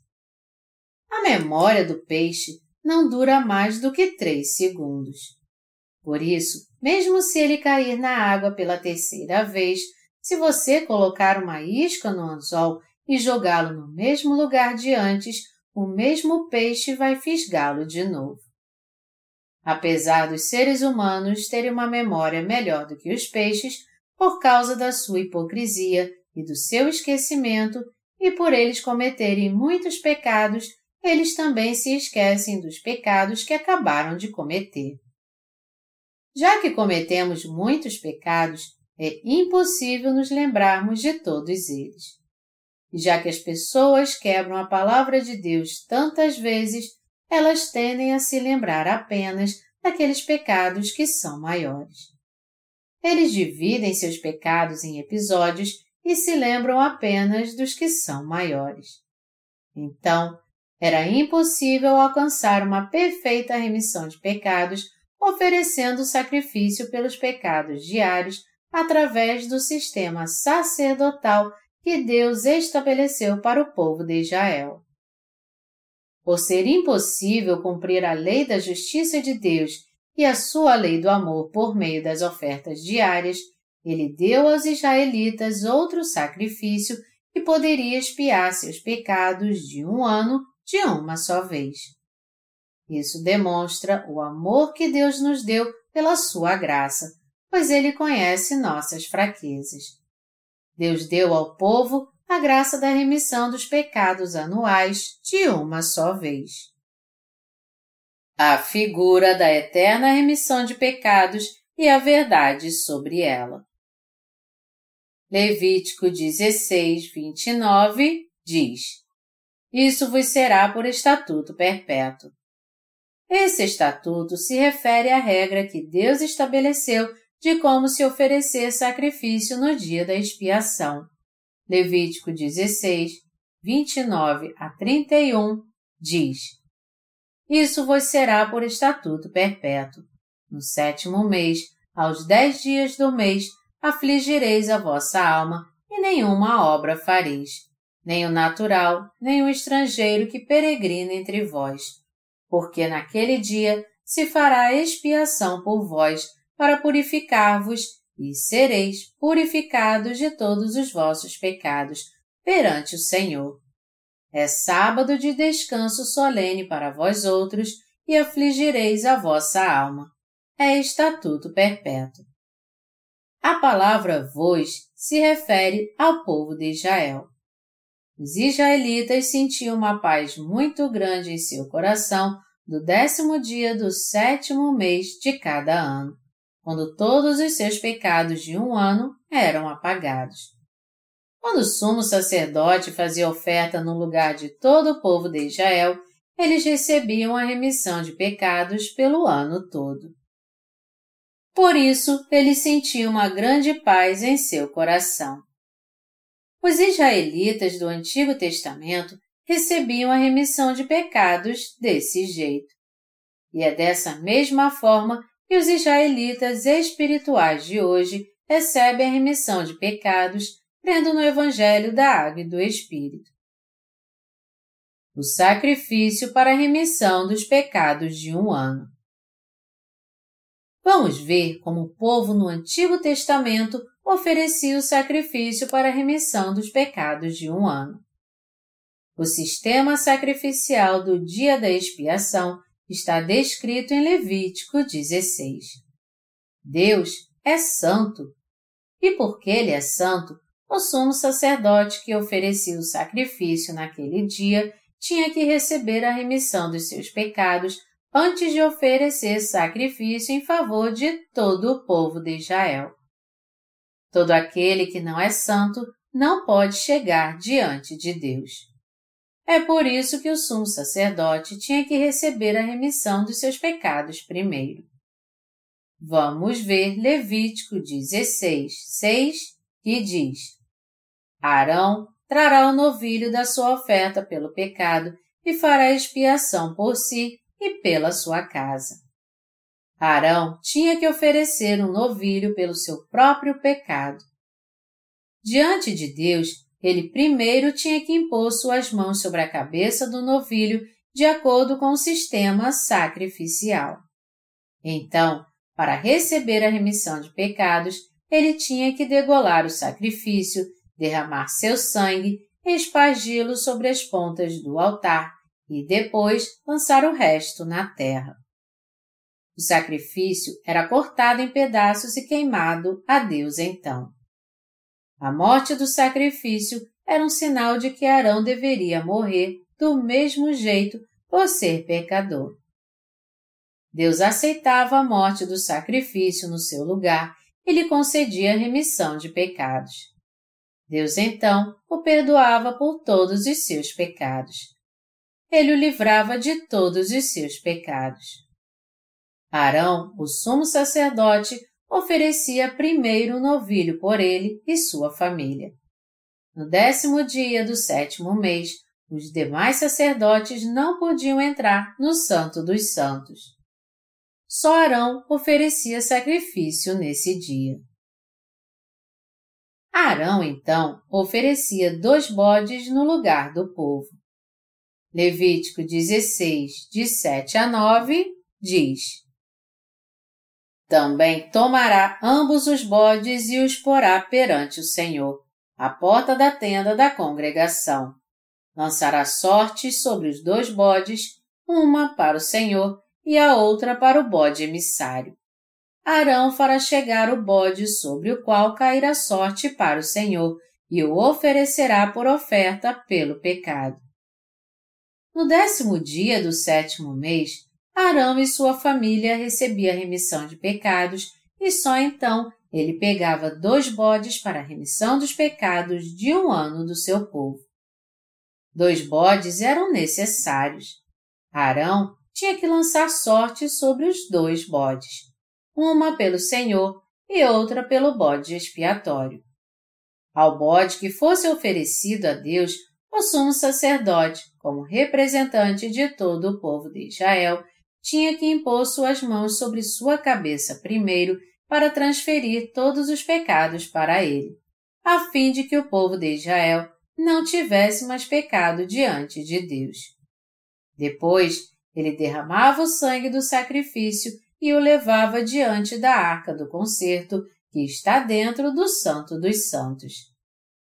A memória do peixe não dura mais do que três segundos. Por isso, mesmo se ele cair na água pela terceira vez, se você colocar uma isca no anzol e jogá-lo no mesmo lugar de antes, o mesmo peixe vai fisgá-lo de novo. Apesar dos seres humanos terem uma memória melhor do que os peixes, por causa da sua hipocrisia e do seu esquecimento, e por eles cometerem muitos pecados, eles também se esquecem dos pecados que acabaram de cometer. Já que cometemos muitos pecados, é impossível nos lembrarmos de todos eles. E já que as pessoas quebram a palavra de Deus tantas vezes, elas tendem a se lembrar apenas daqueles pecados que são maiores. Eles dividem seus pecados em episódios e se lembram apenas dos que são maiores. Então, era impossível alcançar uma perfeita remissão de pecados oferecendo sacrifício pelos pecados diários através do sistema sacerdotal que Deus estabeleceu para o povo de Israel. Por ser impossível cumprir a lei da justiça de Deus e a sua lei do amor por meio das ofertas diárias, ele deu aos israelitas outro sacrifício que poderia expiar seus pecados de um ano de uma só vez. Isso demonstra o amor que Deus nos deu pela sua graça, pois ele conhece nossas fraquezas. Deus deu ao povo a graça da remissão dos pecados anuais de uma só vez. A figura da eterna remissão de pecados e a verdade sobre ela. Levítico 16, 29 diz: Isso vos será por estatuto perpétuo. Esse estatuto se refere à regra que Deus estabeleceu de como se oferecer sacrifício no dia da expiação. Levítico 16, 29 a 31 diz: Isso vos será por estatuto perpétuo. No sétimo mês, aos dez dias do mês, afligireis a vossa alma, e nenhuma obra fareis, nem o natural, nem o estrangeiro que peregrina entre vós. Porque naquele dia se fará expiação por vós, para purificar-vos e sereis purificados de todos os vossos pecados perante o Senhor. É sábado de descanso solene para vós outros e afligireis a vossa alma. É estatuto perpétuo. A palavra vós se refere ao povo de Israel. Os israelitas sentiam uma paz muito grande em seu coração do décimo dia do sétimo mês de cada ano quando todos os seus pecados de um ano eram apagados. Quando o sumo sacerdote fazia oferta no lugar de todo o povo de Israel, eles recebiam a remissão de pecados pelo ano todo. Por isso, eles sentiam uma grande paz em seu coração. Os israelitas do Antigo Testamento recebiam a remissão de pecados desse jeito. E é dessa mesma forma e os israelitas espirituais de hoje recebem a remissão de pecados crendo no Evangelho da Água e do Espírito. O sacrifício para a remissão dos pecados de um ano. Vamos ver como o povo no Antigo Testamento oferecia o sacrifício para a remissão dos pecados de um ano. O sistema sacrificial do dia da expiação está descrito em Levítico 16. Deus é santo. E porque ele é santo, o sumo sacerdote que oferecia o sacrifício naquele dia tinha que receber a remissão dos seus pecados antes de oferecer sacrifício em favor de todo o povo de Israel. Todo aquele que não é santo não pode chegar diante de Deus. É por isso que o sumo sacerdote tinha que receber a remissão dos seus pecados primeiro. Vamos ver Levítico 16, 6, que diz: Arão trará o novilho da sua oferta pelo pecado e fará expiação por si e pela sua casa. Arão tinha que oferecer um novilho pelo seu próprio pecado. Diante de Deus, ele primeiro tinha que impor suas mãos sobre a cabeça do novilho de acordo com o sistema sacrificial. Então, para receber a remissão de pecados, ele tinha que degolar o sacrifício, derramar seu sangue, espargi-lo sobre as pontas do altar e depois lançar o resto na terra. O sacrifício era cortado em pedaços e queimado a Deus então. A morte do sacrifício era um sinal de que Arão deveria morrer do mesmo jeito por ser pecador. Deus aceitava a morte do sacrifício no seu lugar e lhe concedia remissão de pecados. Deus então o perdoava por todos os seus pecados. Ele o livrava de todos os seus pecados. Arão, o sumo sacerdote, oferecia primeiro um novilho por ele e sua família. No décimo dia do sétimo mês, os demais sacerdotes não podiam entrar no Santo dos Santos. só Arão oferecia sacrifício nesse dia. Arão, então, oferecia dois bodes no lugar do povo. Levítico 16, de 7 a 9, diz: Também tomará ambos os bodes e os porá perante o Senhor, à porta da tenda da congregação. Lançará sortes sobre os dois bodes, uma para o Senhor e a outra para o bode emissário. Arão fará chegar o bode sobre o qual cairá sorte para o Senhor e o oferecerá por oferta pelo pecado. No décimo dia do sétimo mês, Arão e sua família recebiam a remissão de pecados e só então ele pegava dois bodes para a remissão dos pecados de um ano do seu povo. Dois bodes eram necessários. Arão tinha que lançar sorte sobre os dois bodes uma pelo Senhor e outra pelo bode expiatório. Ao bode que fosse oferecido a Deus, o sumo sacerdote, como representante de todo o povo de Israel, tinha que impor suas mãos sobre sua cabeça primeiro para transferir todos os pecados para ele, a fim de que o povo de Israel não tivesse mais pecado diante de Deus. Depois, ele derramava o sangue do sacrifício e o levava diante da arca do concerto que está dentro do Santo dos Santos.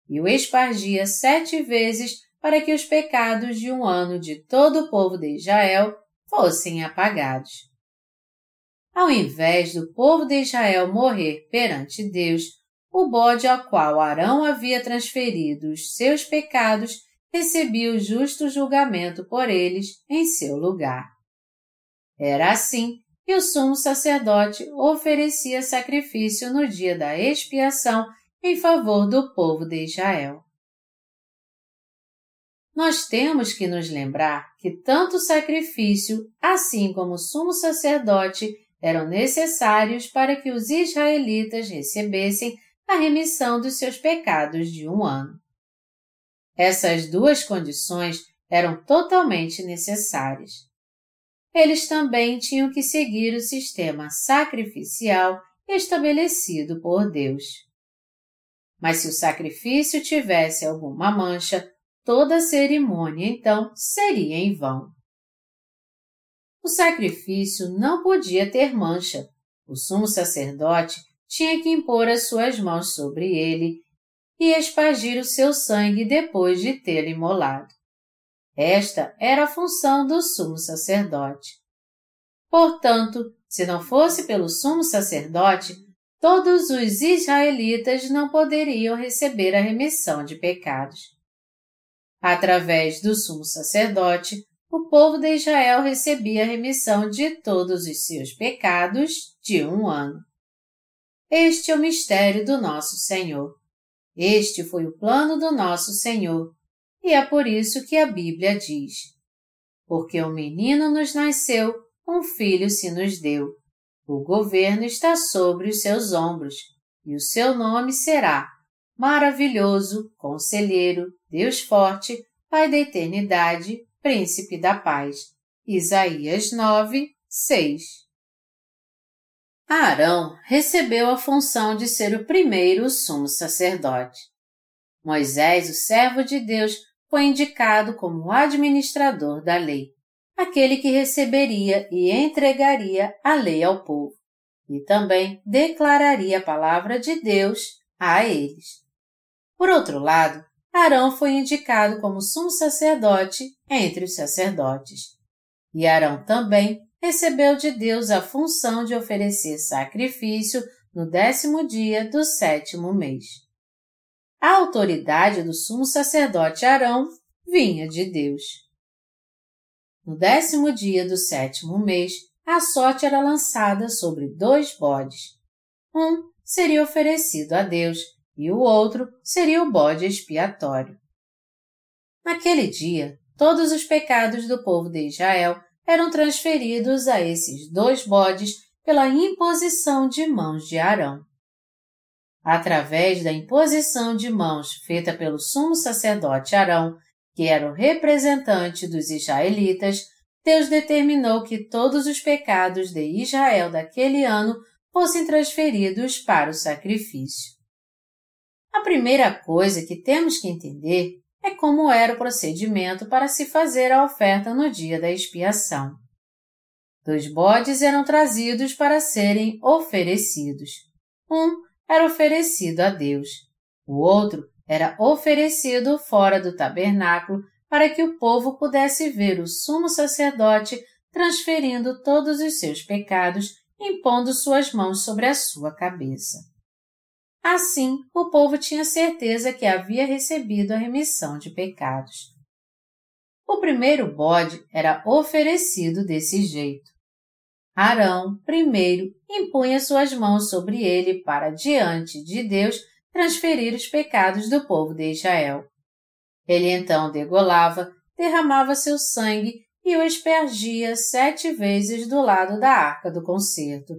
E o espargia sete vezes para que os pecados de um ano de todo o povo de Israel fossem apagados. Ao invés do povo de Israel morrer perante Deus, o bode ao qual Arão havia transferido os seus pecados recebia o justo julgamento por eles em seu lugar. Era assim e o sumo sacerdote oferecia sacrifício no dia da expiação em favor do povo de Israel. Nós temos que nos lembrar que tanto o sacrifício, assim como o sumo sacerdote, eram necessários para que os israelitas recebessem a remissão dos seus pecados de um ano. Essas duas condições eram totalmente necessárias eles também tinham que seguir o sistema sacrificial estabelecido por Deus. Mas se o sacrifício tivesse alguma mancha, toda cerimônia então seria em vão. O sacrifício não podia ter mancha. O sumo sacerdote tinha que impor as suas mãos sobre ele e espargir o seu sangue depois de tê-lo imolado. Esta era a função do sumo sacerdote. Portanto, se não fosse pelo sumo sacerdote, todos os israelitas não poderiam receber a remissão de pecados. Através do sumo sacerdote, o povo de Israel recebia a remissão de todos os seus pecados de um ano. Este é o mistério do nosso Senhor. Este foi o plano do nosso Senhor e é por isso que a Bíblia diz: Porque um menino nos nasceu, um filho se nos deu. O governo está sobre os seus ombros, e o seu nome será Maravilhoso, Conselheiro, Deus Forte, Pai da Eternidade, Príncipe da Paz. Isaías 9, 6 Arão recebeu a função de ser o primeiro sumo sacerdote. Moisés, o servo de Deus, foi indicado como administrador da lei, aquele que receberia e entregaria a lei ao povo, e também declararia a palavra de Deus a eles. Por outro lado, Arão foi indicado como sumo sacerdote entre os sacerdotes. E Arão também recebeu de Deus a função de oferecer sacrifício no décimo dia do sétimo mês. A autoridade do sumo sacerdote Arão vinha de Deus. No décimo dia do sétimo mês, a sorte era lançada sobre dois bodes. Um seria oferecido a Deus e o outro seria o bode expiatório. Naquele dia, todos os pecados do povo de Israel eram transferidos a esses dois bodes pela imposição de mãos de Arão. Através da imposição de mãos feita pelo sumo sacerdote Arão, que era o representante dos israelitas, Deus determinou que todos os pecados de Israel daquele ano fossem transferidos para o sacrifício. A primeira coisa que temos que entender é como era o procedimento para se fazer a oferta no dia da expiação. Dois bodes eram trazidos para serem oferecidos. Um era oferecido a Deus. O outro era oferecido fora do tabernáculo para que o povo pudesse ver o sumo sacerdote transferindo todos os seus pecados, impondo suas mãos sobre a sua cabeça. Assim, o povo tinha certeza que havia recebido a remissão de pecados. O primeiro bode era oferecido desse jeito. Arão, primeiro, impunha suas mãos sobre ele para diante de Deus transferir os pecados do povo de Israel. Ele então degolava, derramava seu sangue e o espergia sete vezes do lado da arca do concerto,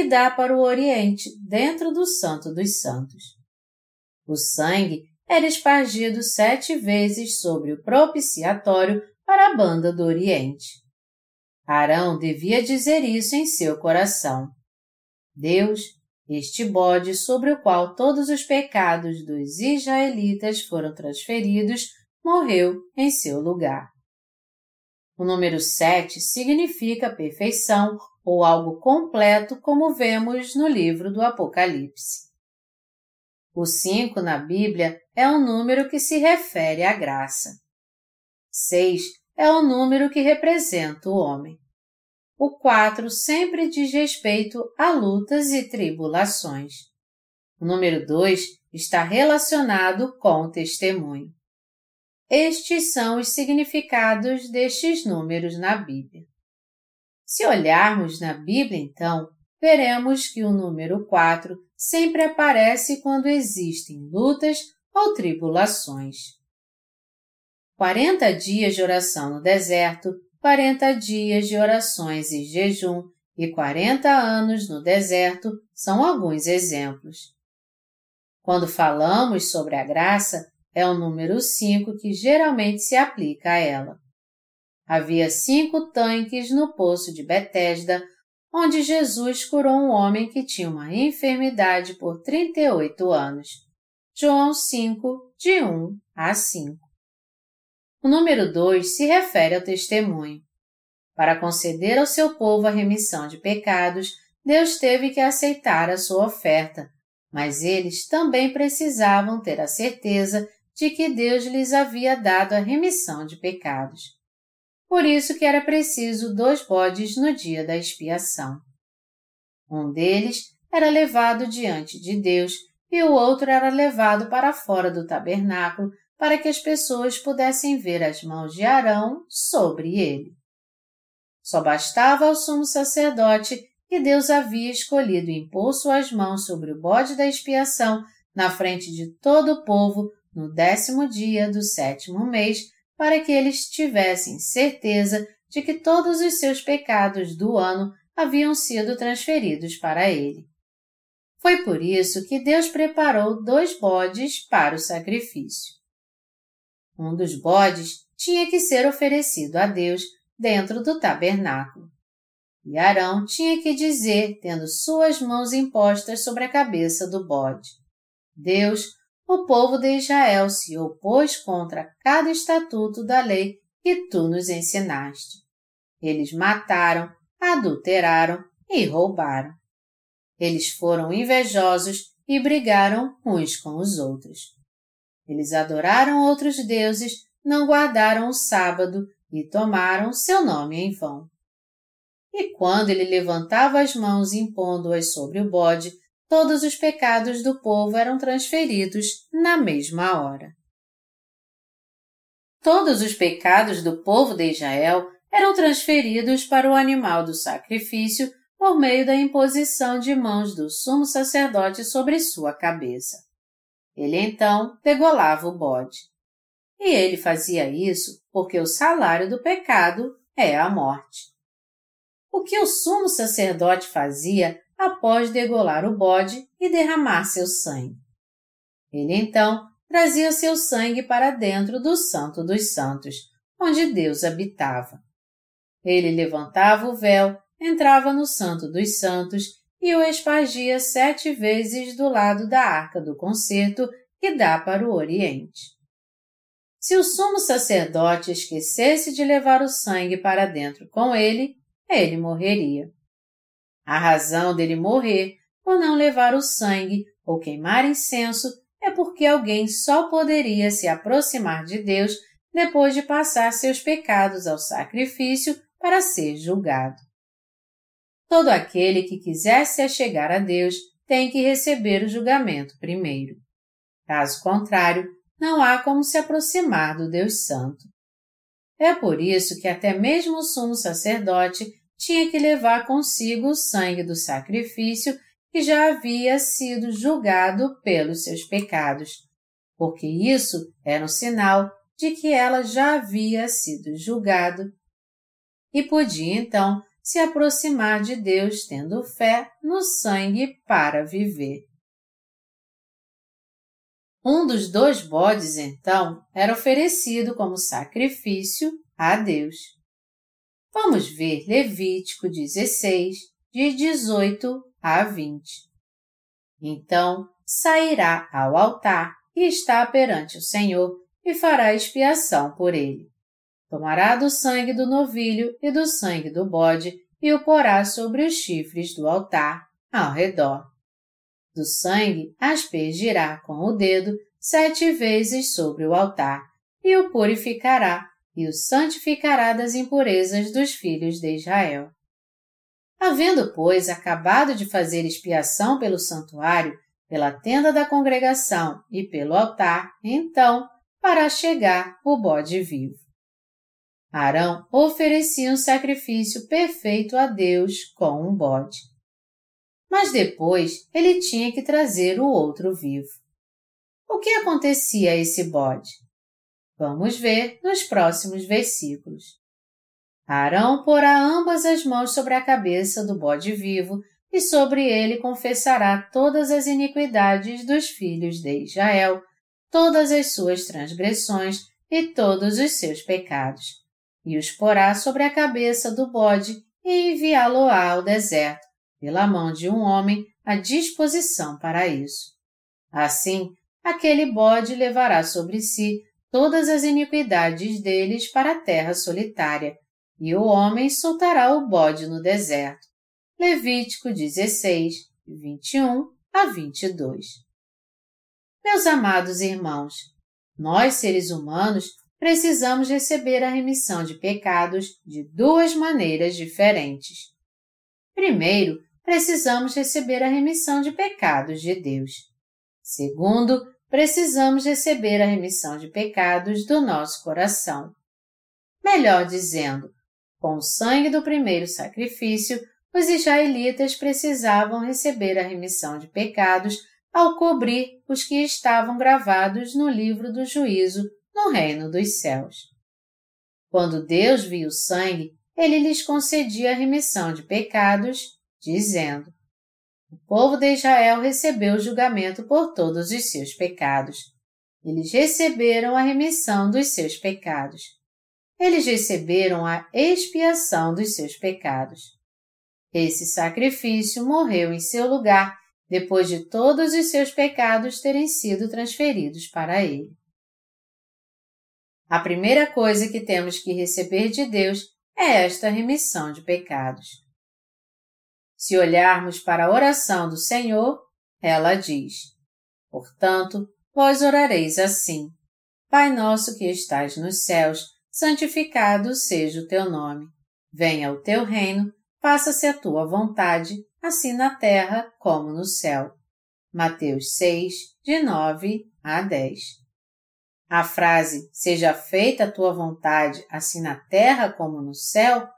que dá para o oriente, dentro do Santo dos Santos. O sangue era espargido sete vezes sobre o propiciatório para a banda do oriente. Arão devia dizer isso em seu coração. Deus, este bode sobre o qual todos os pecados dos israelitas foram transferidos, morreu em seu lugar. O número sete significa perfeição ou algo completo, como vemos no livro do Apocalipse. O cinco na Bíblia é um número que se refere à graça. Seis é o número que representa o homem. O 4 sempre diz respeito a lutas e tribulações. O número 2 está relacionado com o testemunho. Estes são os significados destes números na Bíblia. Se olharmos na Bíblia, então, veremos que o número 4 sempre aparece quando existem lutas ou tribulações. 40 dias de oração no deserto, 40 dias de orações e jejum e 40 anos no deserto são alguns exemplos. Quando falamos sobre a graça, é o número 5 que geralmente se aplica a ela. Havia cinco tanques no poço de Betesda, onde Jesus curou um homem que tinha uma enfermidade por 38 anos. João 5, de 1 a 5. O número 2 se refere ao testemunho. Para conceder ao seu povo a remissão de pecados, Deus teve que aceitar a sua oferta, mas eles também precisavam ter a certeza de que Deus lhes havia dado a remissão de pecados. Por isso que era preciso dois bodes no dia da expiação. Um deles era levado diante de Deus e o outro era levado para fora do tabernáculo para que as pessoas pudessem ver as mãos de Arão sobre ele. Só bastava ao sumo sacerdote que Deus havia escolhido impor suas mãos sobre o bode da expiação na frente de todo o povo no décimo dia do sétimo mês, para que eles tivessem certeza de que todos os seus pecados do ano haviam sido transferidos para ele. Foi por isso que Deus preparou dois bodes para o sacrifício. Um dos bodes tinha que ser oferecido a Deus dentro do tabernáculo. E Arão tinha que dizer, tendo suas mãos impostas sobre a cabeça do bode: Deus, o povo de Israel se opôs contra cada estatuto da lei que tu nos ensinaste. Eles mataram, adulteraram e roubaram. Eles foram invejosos e brigaram uns com os outros. Eles adoraram outros deuses, não guardaram o sábado e tomaram seu nome em vão. E quando ele levantava as mãos impondo-as sobre o bode, todos os pecados do povo eram transferidos na mesma hora. Todos os pecados do povo de Israel eram transferidos para o animal do sacrifício por meio da imposição de mãos do sumo sacerdote sobre sua cabeça. Ele então degolava o bode. E ele fazia isso porque o salário do pecado é a morte. O que o sumo sacerdote fazia após degolar o bode e derramar seu sangue? Ele então trazia seu sangue para dentro do Santo dos Santos, onde Deus habitava. Ele levantava o véu, entrava no Santo dos Santos e o espargia sete vezes do lado da arca do concerto que dá para o Oriente. Se o sumo sacerdote esquecesse de levar o sangue para dentro com ele, ele morreria. A razão dele morrer por não levar o sangue ou queimar incenso é porque alguém só poderia se aproximar de Deus depois de passar seus pecados ao sacrifício para ser julgado. Todo aquele que quisesse chegar a Deus tem que receber o julgamento primeiro. Caso contrário, não há como se aproximar do Deus Santo. É por isso que até mesmo o sumo sacerdote tinha que levar consigo o sangue do sacrifício que já havia sido julgado pelos seus pecados, porque isso era um sinal de que ela já havia sido julgado e podia então se aproximar de Deus tendo fé no sangue para viver. Um dos dois bodes, então, era oferecido como sacrifício a Deus. Vamos ver Levítico 16, de 18 a 20. Então sairá ao altar e está perante o Senhor e fará expiação por ele. Tomará do sangue do novilho e do sangue do bode e o porá sobre os chifres do altar, ao redor. Do sangue aspergirá com o dedo sete vezes sobre o altar, e o purificará, e o santificará das impurezas dos filhos de Israel. Havendo, pois, acabado de fazer expiação pelo santuário, pela tenda da congregação e pelo altar, então, para chegar o bode vivo. Arão oferecia um sacrifício perfeito a Deus com um bode. Mas depois ele tinha que trazer o outro vivo. O que acontecia a esse bode? Vamos ver nos próximos versículos. Arão porá ambas as mãos sobre a cabeça do bode vivo e sobre ele confessará todas as iniquidades dos filhos de Israel, todas as suas transgressões e todos os seus pecados e os porá sobre a cabeça do bode e enviá-lo-á ao deserto, pela mão de um homem à disposição para isso. Assim, aquele bode levará sobre si todas as iniquidades deles para a terra solitária, e o homem soltará o bode no deserto. Levítico 16, 21 a 22. Meus amados irmãos, nós seres humanos precisamos receber a remissão de pecados de duas maneiras diferentes. Primeiro, precisamos receber a remissão de pecados de Deus. Segundo, precisamos receber a remissão de pecados do nosso coração. Melhor dizendo, com o sangue do primeiro sacrifício, os israelitas precisavam receber a remissão de pecados ao cobrir os que estavam gravados no livro do juízo no reino dos céus. Quando Deus viu o sangue, ele lhes concedia a remissão de pecados, dizendo: O povo de Israel recebeu o julgamento por todos os seus pecados. Eles receberam a remissão dos seus pecados. Eles receberam a expiação dos seus pecados. Esse sacrifício morreu em seu lugar depois de todos os seus pecados terem sido transferidos para ele. A primeira coisa que temos que receber de Deus é esta remissão de pecados. Se olharmos para a oração do Senhor, ela diz: Portanto, vós orareis assim: Pai nosso que estás nos céus, santificado seja o teu nome. Venha o teu reino, faça-se a tua vontade, assim na terra como no céu. Mateus 6, de 9 a 10. A frase Seja feita a tua vontade, assim na terra como no céu,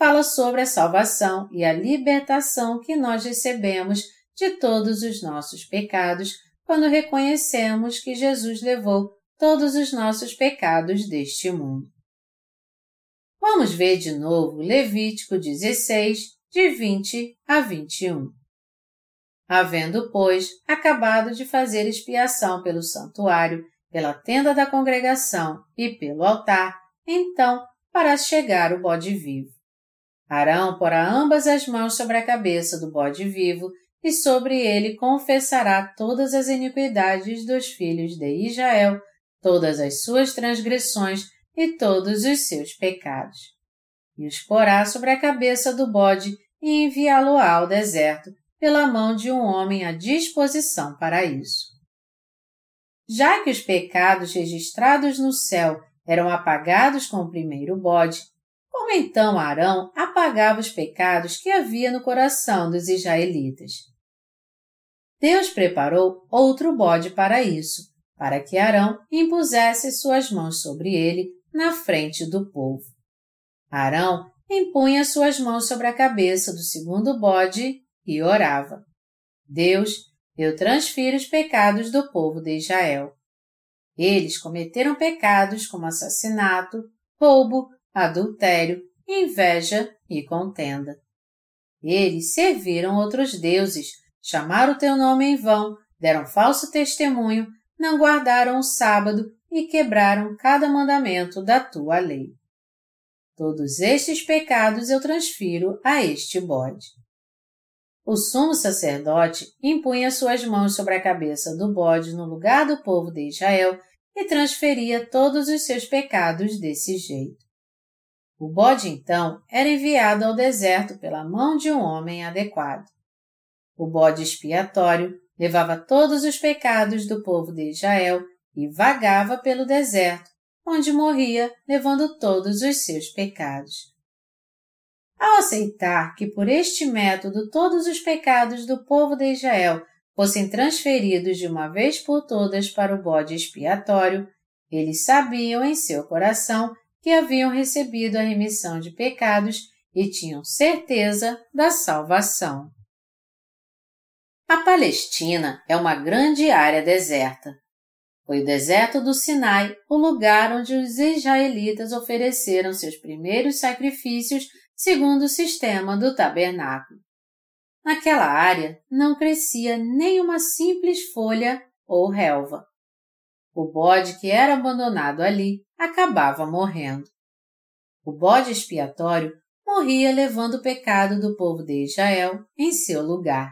fala sobre a salvação e a libertação que nós recebemos de todos os nossos pecados quando reconhecemos que Jesus levou todos os nossos pecados deste mundo. Vamos ver de novo Levítico 16, de 20 a 21. Havendo, pois, acabado de fazer expiação pelo santuário pela tenda da congregação e pelo altar, então para chegar o bode vivo. Arão porá ambas as mãos sobre a cabeça do bode vivo e sobre ele confessará todas as iniquidades dos filhos de Israel, todas as suas transgressões e todos os seus pecados. E os porá sobre a cabeça do bode e enviá-lo ao deserto, pela mão de um homem à disposição para isso. Já que os pecados registrados no céu eram apagados com o primeiro bode, como então Arão apagava os pecados que havia no coração dos israelitas? Deus preparou outro bode para isso, para que Arão impusesse suas mãos sobre ele na frente do povo. Arão impunha suas mãos sobre a cabeça do segundo bode e orava. Deus, eu transfiro os pecados do povo de Israel. Eles cometeram pecados como assassinato, roubo, adultério, inveja e contenda. Eles serviram outros deuses, chamaram o teu nome em vão, deram falso testemunho, não guardaram o sábado e quebraram cada mandamento da tua lei. Todos estes pecados eu transfiro a este bode. O sumo sacerdote impunha suas mãos sobre a cabeça do bode no lugar do povo de Israel e transferia todos os seus pecados desse jeito. O bode, então, era enviado ao deserto pela mão de um homem adequado. O bode expiatório levava todos os pecados do povo de Israel e vagava pelo deserto, onde morria levando todos os seus pecados. Ao aceitar que por este método todos os pecados do povo de Israel fossem transferidos de uma vez por todas para o bode expiatório, eles sabiam em seu coração que haviam recebido a remissão de pecados e tinham certeza da salvação. A Palestina é uma grande área deserta. Foi o deserto do Sinai o lugar onde os israelitas ofereceram seus primeiros sacrifícios segundo o sistema do tabernáculo. Naquela área não crescia nem uma simples folha ou relva. O bode que era abandonado ali acabava morrendo. O bode expiatório morria levando o pecado do povo de Israel em seu lugar,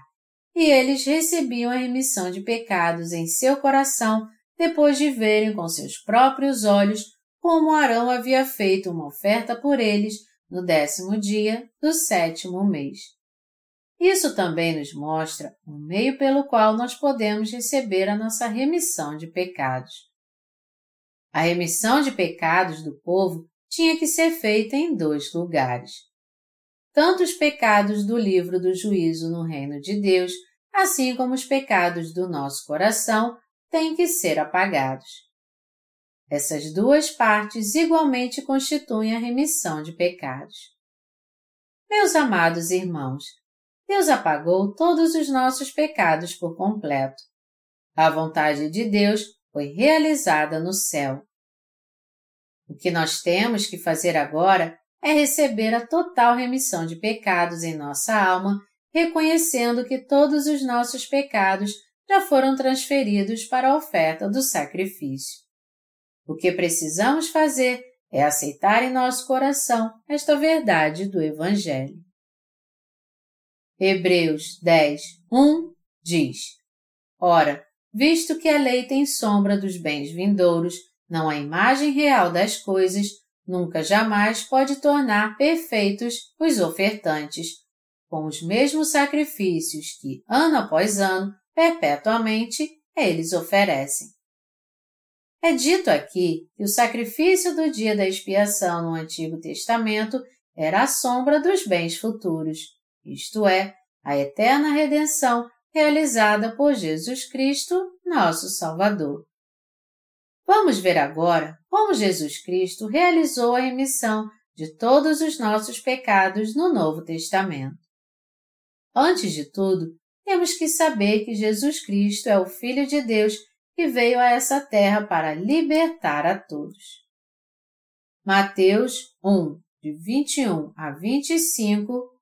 e eles recebiam a remissão de pecados em seu coração depois de verem com seus próprios olhos como Arão havia feito uma oferta por eles no décimo dia do sétimo mês. Isso também nos mostra o meio pelo qual nós podemos receber a nossa remissão de pecados. A remissão de pecados do povo tinha que ser feita em dois lugares. Tanto os pecados do livro do juízo no reino de Deus, assim como os pecados do nosso coração, têm que ser apagados. Essas duas partes igualmente constituem a remissão de pecados. Meus amados irmãos, Deus apagou todos os nossos pecados por completo. A vontade de Deus foi realizada no céu. O que nós temos que fazer agora é receber a total remissão de pecados em nossa alma, reconhecendo que todos os nossos pecados já foram transferidos para a oferta do sacrifício. O que precisamos fazer é aceitar em nosso coração esta verdade do Evangelho. Hebreus 10, 1 diz: Ora, visto que a lei tem sombra dos bens vindouros, não a imagem real das coisas, nunca jamais pode tornar perfeitos os ofertantes, com os mesmos sacrifícios que, ano após ano, perpetuamente, eles oferecem. É dito aqui que o sacrifício do dia da expiação no Antigo Testamento era a sombra dos bens futuros, isto é, a eterna redenção realizada por Jesus Cristo, nosso Salvador. Vamos ver agora como Jesus Cristo realizou a remissão de todos os nossos pecados no Novo Testamento. Antes de tudo, temos que saber que Jesus Cristo é o Filho de Deus que veio a essa terra para libertar a todos. Mateus 1, de 21 a 25,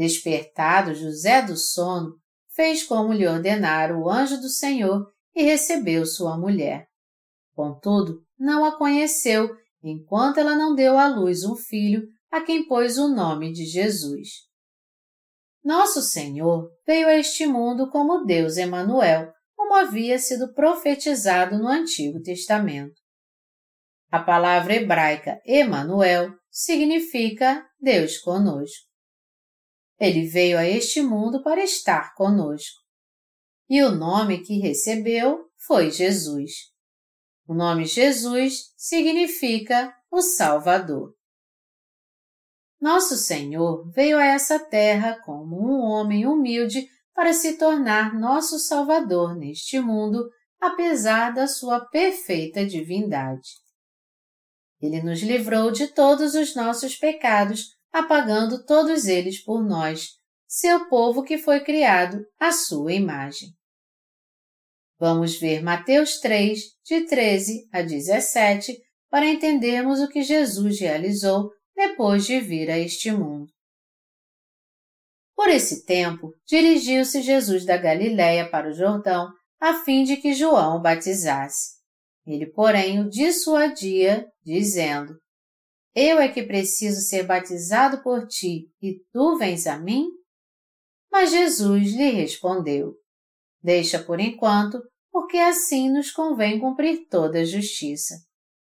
Despertado José do sono, fez como lhe ordenara o anjo do Senhor e recebeu sua mulher. Contudo, não a conheceu, enquanto ela não deu à luz um filho, a quem pôs o nome de Jesus. Nosso Senhor veio a este mundo como Deus Emanuel, como havia sido profetizado no Antigo Testamento. A palavra hebraica Emanuel significa Deus conosco. Ele veio a este mundo para estar conosco. E o nome que recebeu foi Jesus. O nome Jesus significa o Salvador. Nosso Senhor veio a essa terra como um homem humilde para se tornar nosso Salvador neste mundo, apesar da sua perfeita divindade. Ele nos livrou de todos os nossos pecados, apagando todos eles por nós, seu povo que foi criado à sua imagem. Vamos ver Mateus 3, de 13 a 17, para entendermos o que Jesus realizou depois de vir a este mundo. Por esse tempo, dirigiu-se Jesus da Galiléia para o Jordão, a fim de que João o batizasse. Ele, porém, o dissuadia, dizendo: Eu é que preciso ser batizado por ti, e tu vens a mim? Mas Jesus lhe respondeu: Deixa por enquanto, porque assim nos convém cumprir toda a justiça.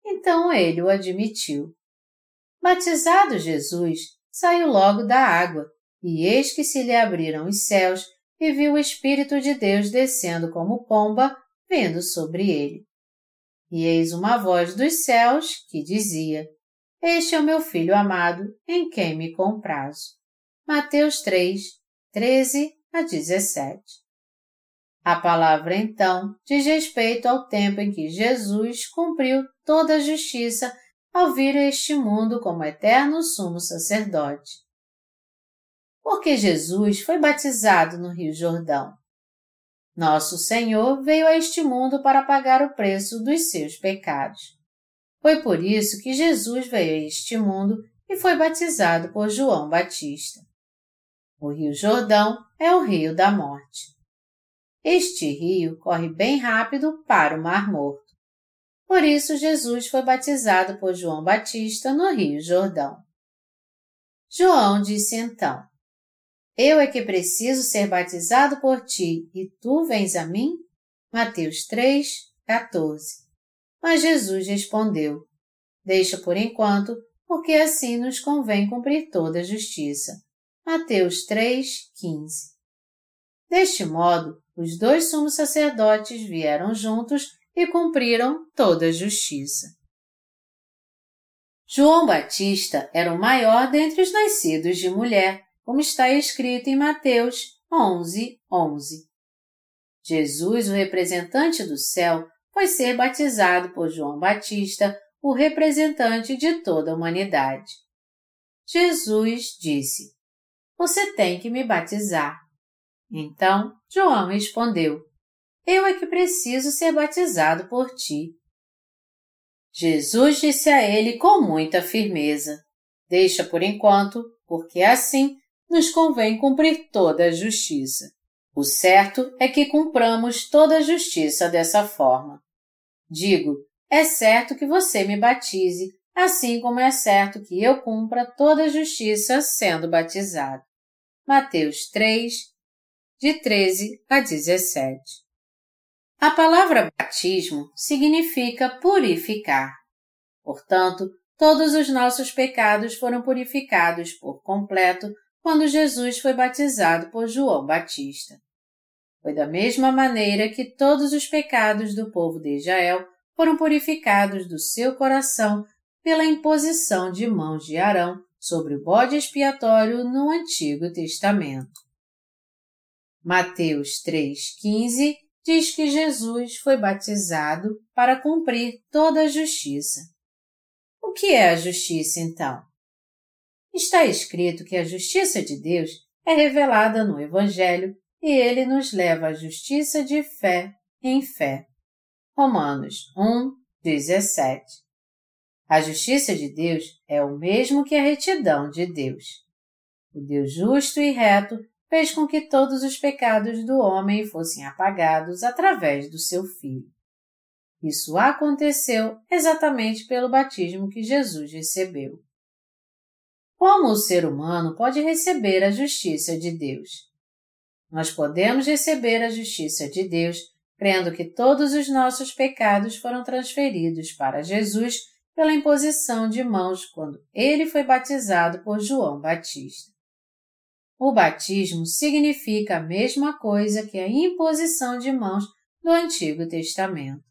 Então ele o admitiu. Batizado Jesus, saiu logo da água, e eis que se lhe abriram os céus, e viu o Espírito de Deus descendo como pomba, vindo sobre ele. E eis uma voz dos céus que dizia: Este é o meu filho amado, em quem me comprazo. Mateus 3, 13 a 17. A palavra então diz respeito ao tempo em que Jesus cumpriu toda a justiça ao vir a este mundo como eterno sumo sacerdote. Porque Jesus foi batizado no Rio Jordão. Nosso Senhor veio a este mundo para pagar o preço dos seus pecados. Foi por isso que Jesus veio a este mundo e foi batizado por João Batista. O Rio Jordão é o rio da morte. Este rio corre bem rápido para o Mar Morto. Por isso, Jesus foi batizado por João Batista no Rio Jordão. João disse então: Eu é que preciso ser batizado por ti e tu vens a mim? Mateus 3, 14. Mas Jesus respondeu: Deixa por enquanto, porque assim nos convém cumprir toda a justiça. Mateus 3, 15. Deste modo, os dois sumos sacerdotes vieram juntos e cumpriram toda a justiça. João Batista era o maior dentre os nascidos de mulher, como está escrito em Mateus 11, 11. Jesus, o representante do céu, foi ser batizado por João Batista, o representante de toda a humanidade. Jesus disse: Você tem que me batizar. Então João respondeu: eu é que preciso ser batizado por ti. Jesus disse a ele com muita firmeza: Deixa por enquanto, porque assim nos convém cumprir toda a justiça. O certo é que cumpramos toda a justiça dessa forma. Digo, é certo que você me batize, assim como é certo que eu cumpra toda a justiça sendo batizado. Mateus 3, de 13 a 17. A palavra batismo significa purificar. Portanto, todos os nossos pecados foram purificados por completo quando Jesus foi batizado por João Batista. Foi da mesma maneira que todos os pecados do povo de Israel foram purificados do seu coração pela imposição de mãos de Arão sobre o bode expiatório no Antigo Testamento. Mateus 3,15 diz que Jesus foi batizado para cumprir toda a justiça. O que é a justiça, então? Está escrito que a justiça de Deus é revelada no Evangelho e ele nos leva à justiça de fé em fé. Romanos 1, 17. A justiça de Deus é o mesmo que a retidão de Deus. O Deus justo e reto fez com que todos os pecados do homem fossem apagados através do seu Filho. Isso aconteceu exatamente pelo batismo que Jesus recebeu. Como o ser humano pode receber a justiça de Deus? Nós podemos receber a justiça de Deus crendo que todos os nossos pecados foram transferidos para Jesus pela imposição de mãos quando ele foi batizado por João Batista. O batismo significa a mesma coisa que a imposição de mãos do Antigo Testamento.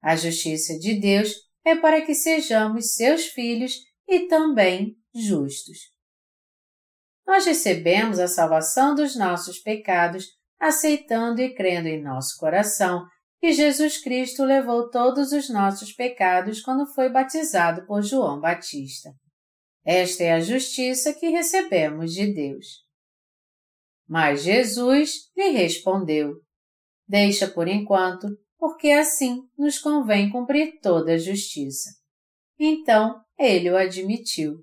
A justiça de Deus é para que sejamos seus filhos e também justos. Nós recebemos a salvação dos nossos pecados aceitando e crendo em nosso coração que Jesus Cristo levou todos os nossos pecados quando foi batizado por João Batista. Esta é a justiça que recebemos de Deus. Mas Jesus lhe respondeu: Deixa por enquanto, porque assim nos convém cumprir toda a justiça. Então ele o admitiu.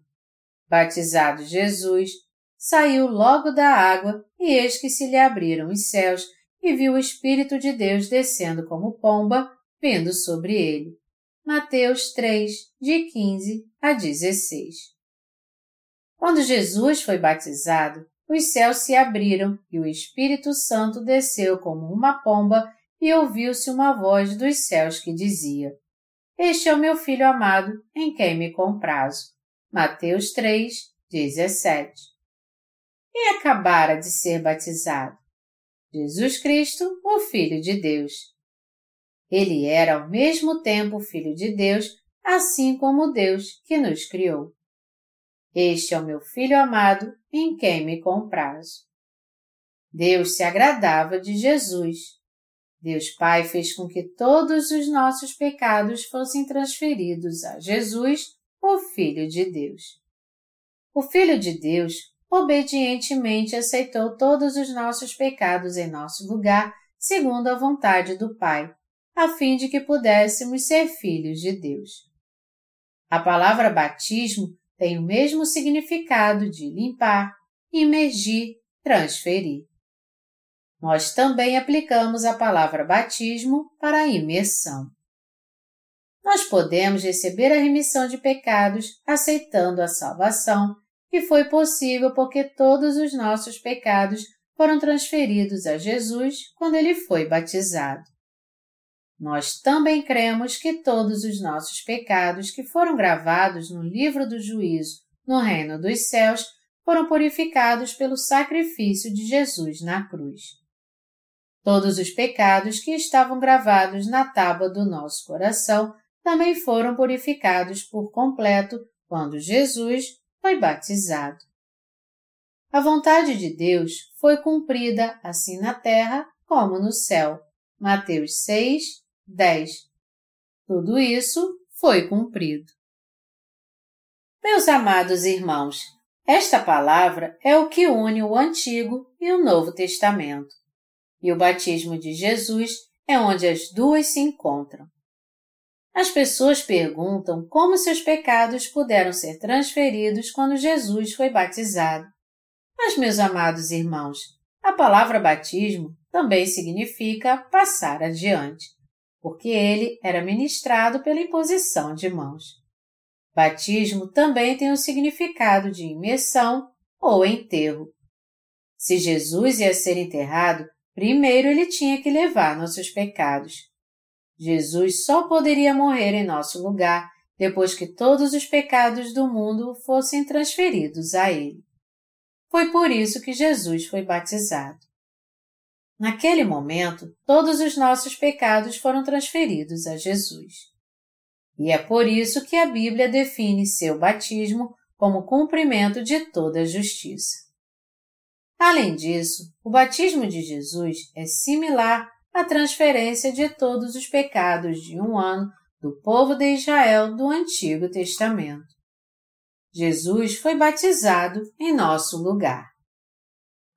Batizado Jesus, saiu logo da água e eis que se lhe abriram os céus e viu o Espírito de Deus descendo como pomba, vindo sobre ele. Mateus 3, de 15 a 16. Quando Jesus foi batizado, os céus se abriram e o Espírito Santo desceu como uma pomba e ouviu-se uma voz dos céus que dizia: Este é o meu filho amado, em quem me comprazo. Mateus 3, 17. E acabara de ser batizado? Jesus Cristo, o Filho de Deus. Ele era ao mesmo tempo Filho de Deus, assim como Deus que nos criou. Este é o meu Filho amado, em quem me comprazo. Deus se agradava de Jesus. Deus Pai fez com que todos os nossos pecados fossem transferidos a Jesus, o Filho de Deus. O Filho de Deus obedientemente aceitou todos os nossos pecados em nosso lugar, segundo a vontade do Pai, a fim de que pudéssemos ser filhos de Deus. A palavra batismo tem o mesmo significado de limpar, imergir, transferir. Nós também aplicamos a palavra batismo para a imersão. Nós podemos receber a remissão de pecados aceitando a salvação que foi possível porque todos os nossos pecados foram transferidos a Jesus quando ele foi batizado. Nós também cremos que todos os nossos pecados que foram gravados no livro do juízo no reino dos céus foram purificados pelo sacrifício de Jesus na cruz. Todos os pecados que estavam gravados na tábua do nosso coração também foram purificados por completo quando Jesus foi batizado. A vontade de Deus foi cumprida assim na terra como no céu. Mateus 6, 10. Tudo isso foi cumprido. Meus amados irmãos, esta palavra é o que une o Antigo e o Novo Testamento. E o batismo de Jesus é onde as duas se encontram. As pessoas perguntam como seus pecados puderam ser transferidos quando Jesus foi batizado. Mas, meus amados irmãos, a palavra batismo também significa passar adiante, porque ele era ministrado pela imposição de mãos. Batismo também tem o significado de imersão ou enterro. Se Jesus ia ser enterrado, primeiro ele tinha que levar nossos pecados. Jesus só poderia morrer em nosso lugar depois que todos os pecados do mundo fossem transferidos a Ele. Foi por isso que Jesus foi batizado. Naquele momento, todos os nossos pecados foram transferidos a Jesus. E é por isso que a Bíblia define seu batismo como cumprimento de toda a justiça. Além disso, o batismo de Jesus é similar a transferência de todos os pecados de um ano do povo de Israel do Antigo Testamento. Jesus foi batizado em nosso lugar.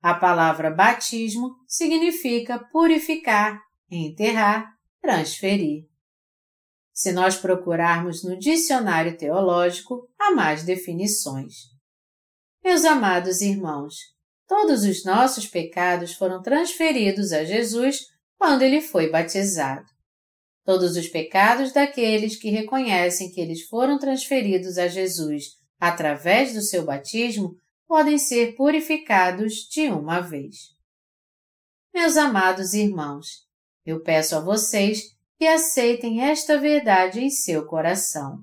A palavra batismo significa purificar, enterrar, transferir. Se nós procurarmos no dicionário teológico, há mais definições. Meus amados irmãos, todos os nossos pecados foram transferidos a Jesus quando ele foi batizado. Todos os pecados daqueles que reconhecem que eles foram transferidos a Jesus através do seu batismo podem ser purificados de uma vez. Meus amados irmãos, eu peço a vocês que aceitem esta verdade em seu coração.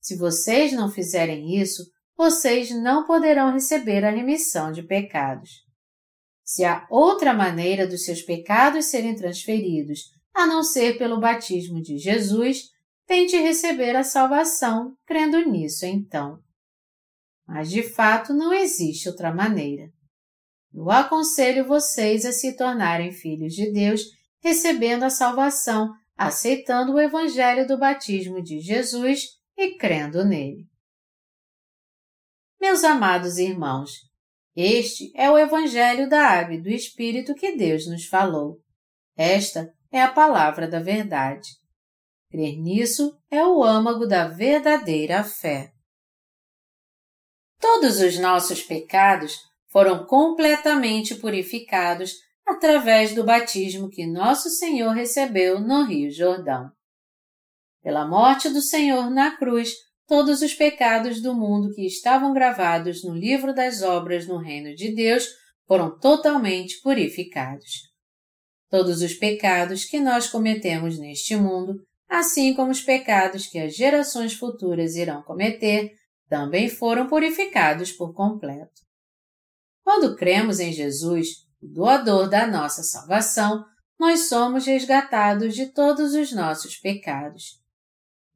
Se vocês não fizerem isso, vocês não poderão receber a remissão de pecados. Se há outra maneira dos seus pecados serem transferidos, a não ser pelo batismo de Jesus, tente receber a salvação crendo nisso então. Mas de fato não existe outra maneira. Eu aconselho vocês a se tornarem filhos de Deus, recebendo a salvação, aceitando o Evangelho do batismo de Jesus e crendo nele. Meus amados irmãos, este é o Evangelho da Água do Espírito que Deus nos falou. Esta é a palavra da verdade. Crer nisso é o âmago da verdadeira fé. Todos os nossos pecados foram completamente purificados através do batismo que nosso Senhor recebeu no Rio Jordão. Pela morte do Senhor na cruz, todos os pecados do mundo que estavam gravados no livro das obras no reino de Deus foram totalmente purificados. Todos os pecados que nós cometemos neste mundo, assim como os pecados que as gerações futuras irão cometer, também foram purificados por completo. Quando cremos em Jesus, o doador da nossa salvação, nós somos resgatados de todos os nossos pecados.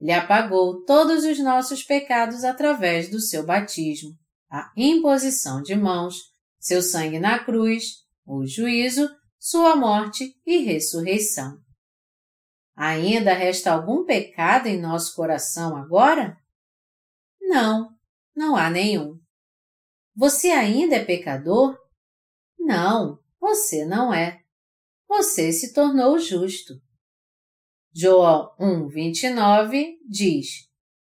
Ele apagou todos os nossos pecados através do seu batismo, a imposição de mãos, seu sangue na cruz, o juízo, sua morte e ressurreição. Ainda resta algum pecado em nosso coração agora? Não, não há nenhum. Você ainda é pecador? Não, você não é. Você se tornou justo. João 1:29 diz: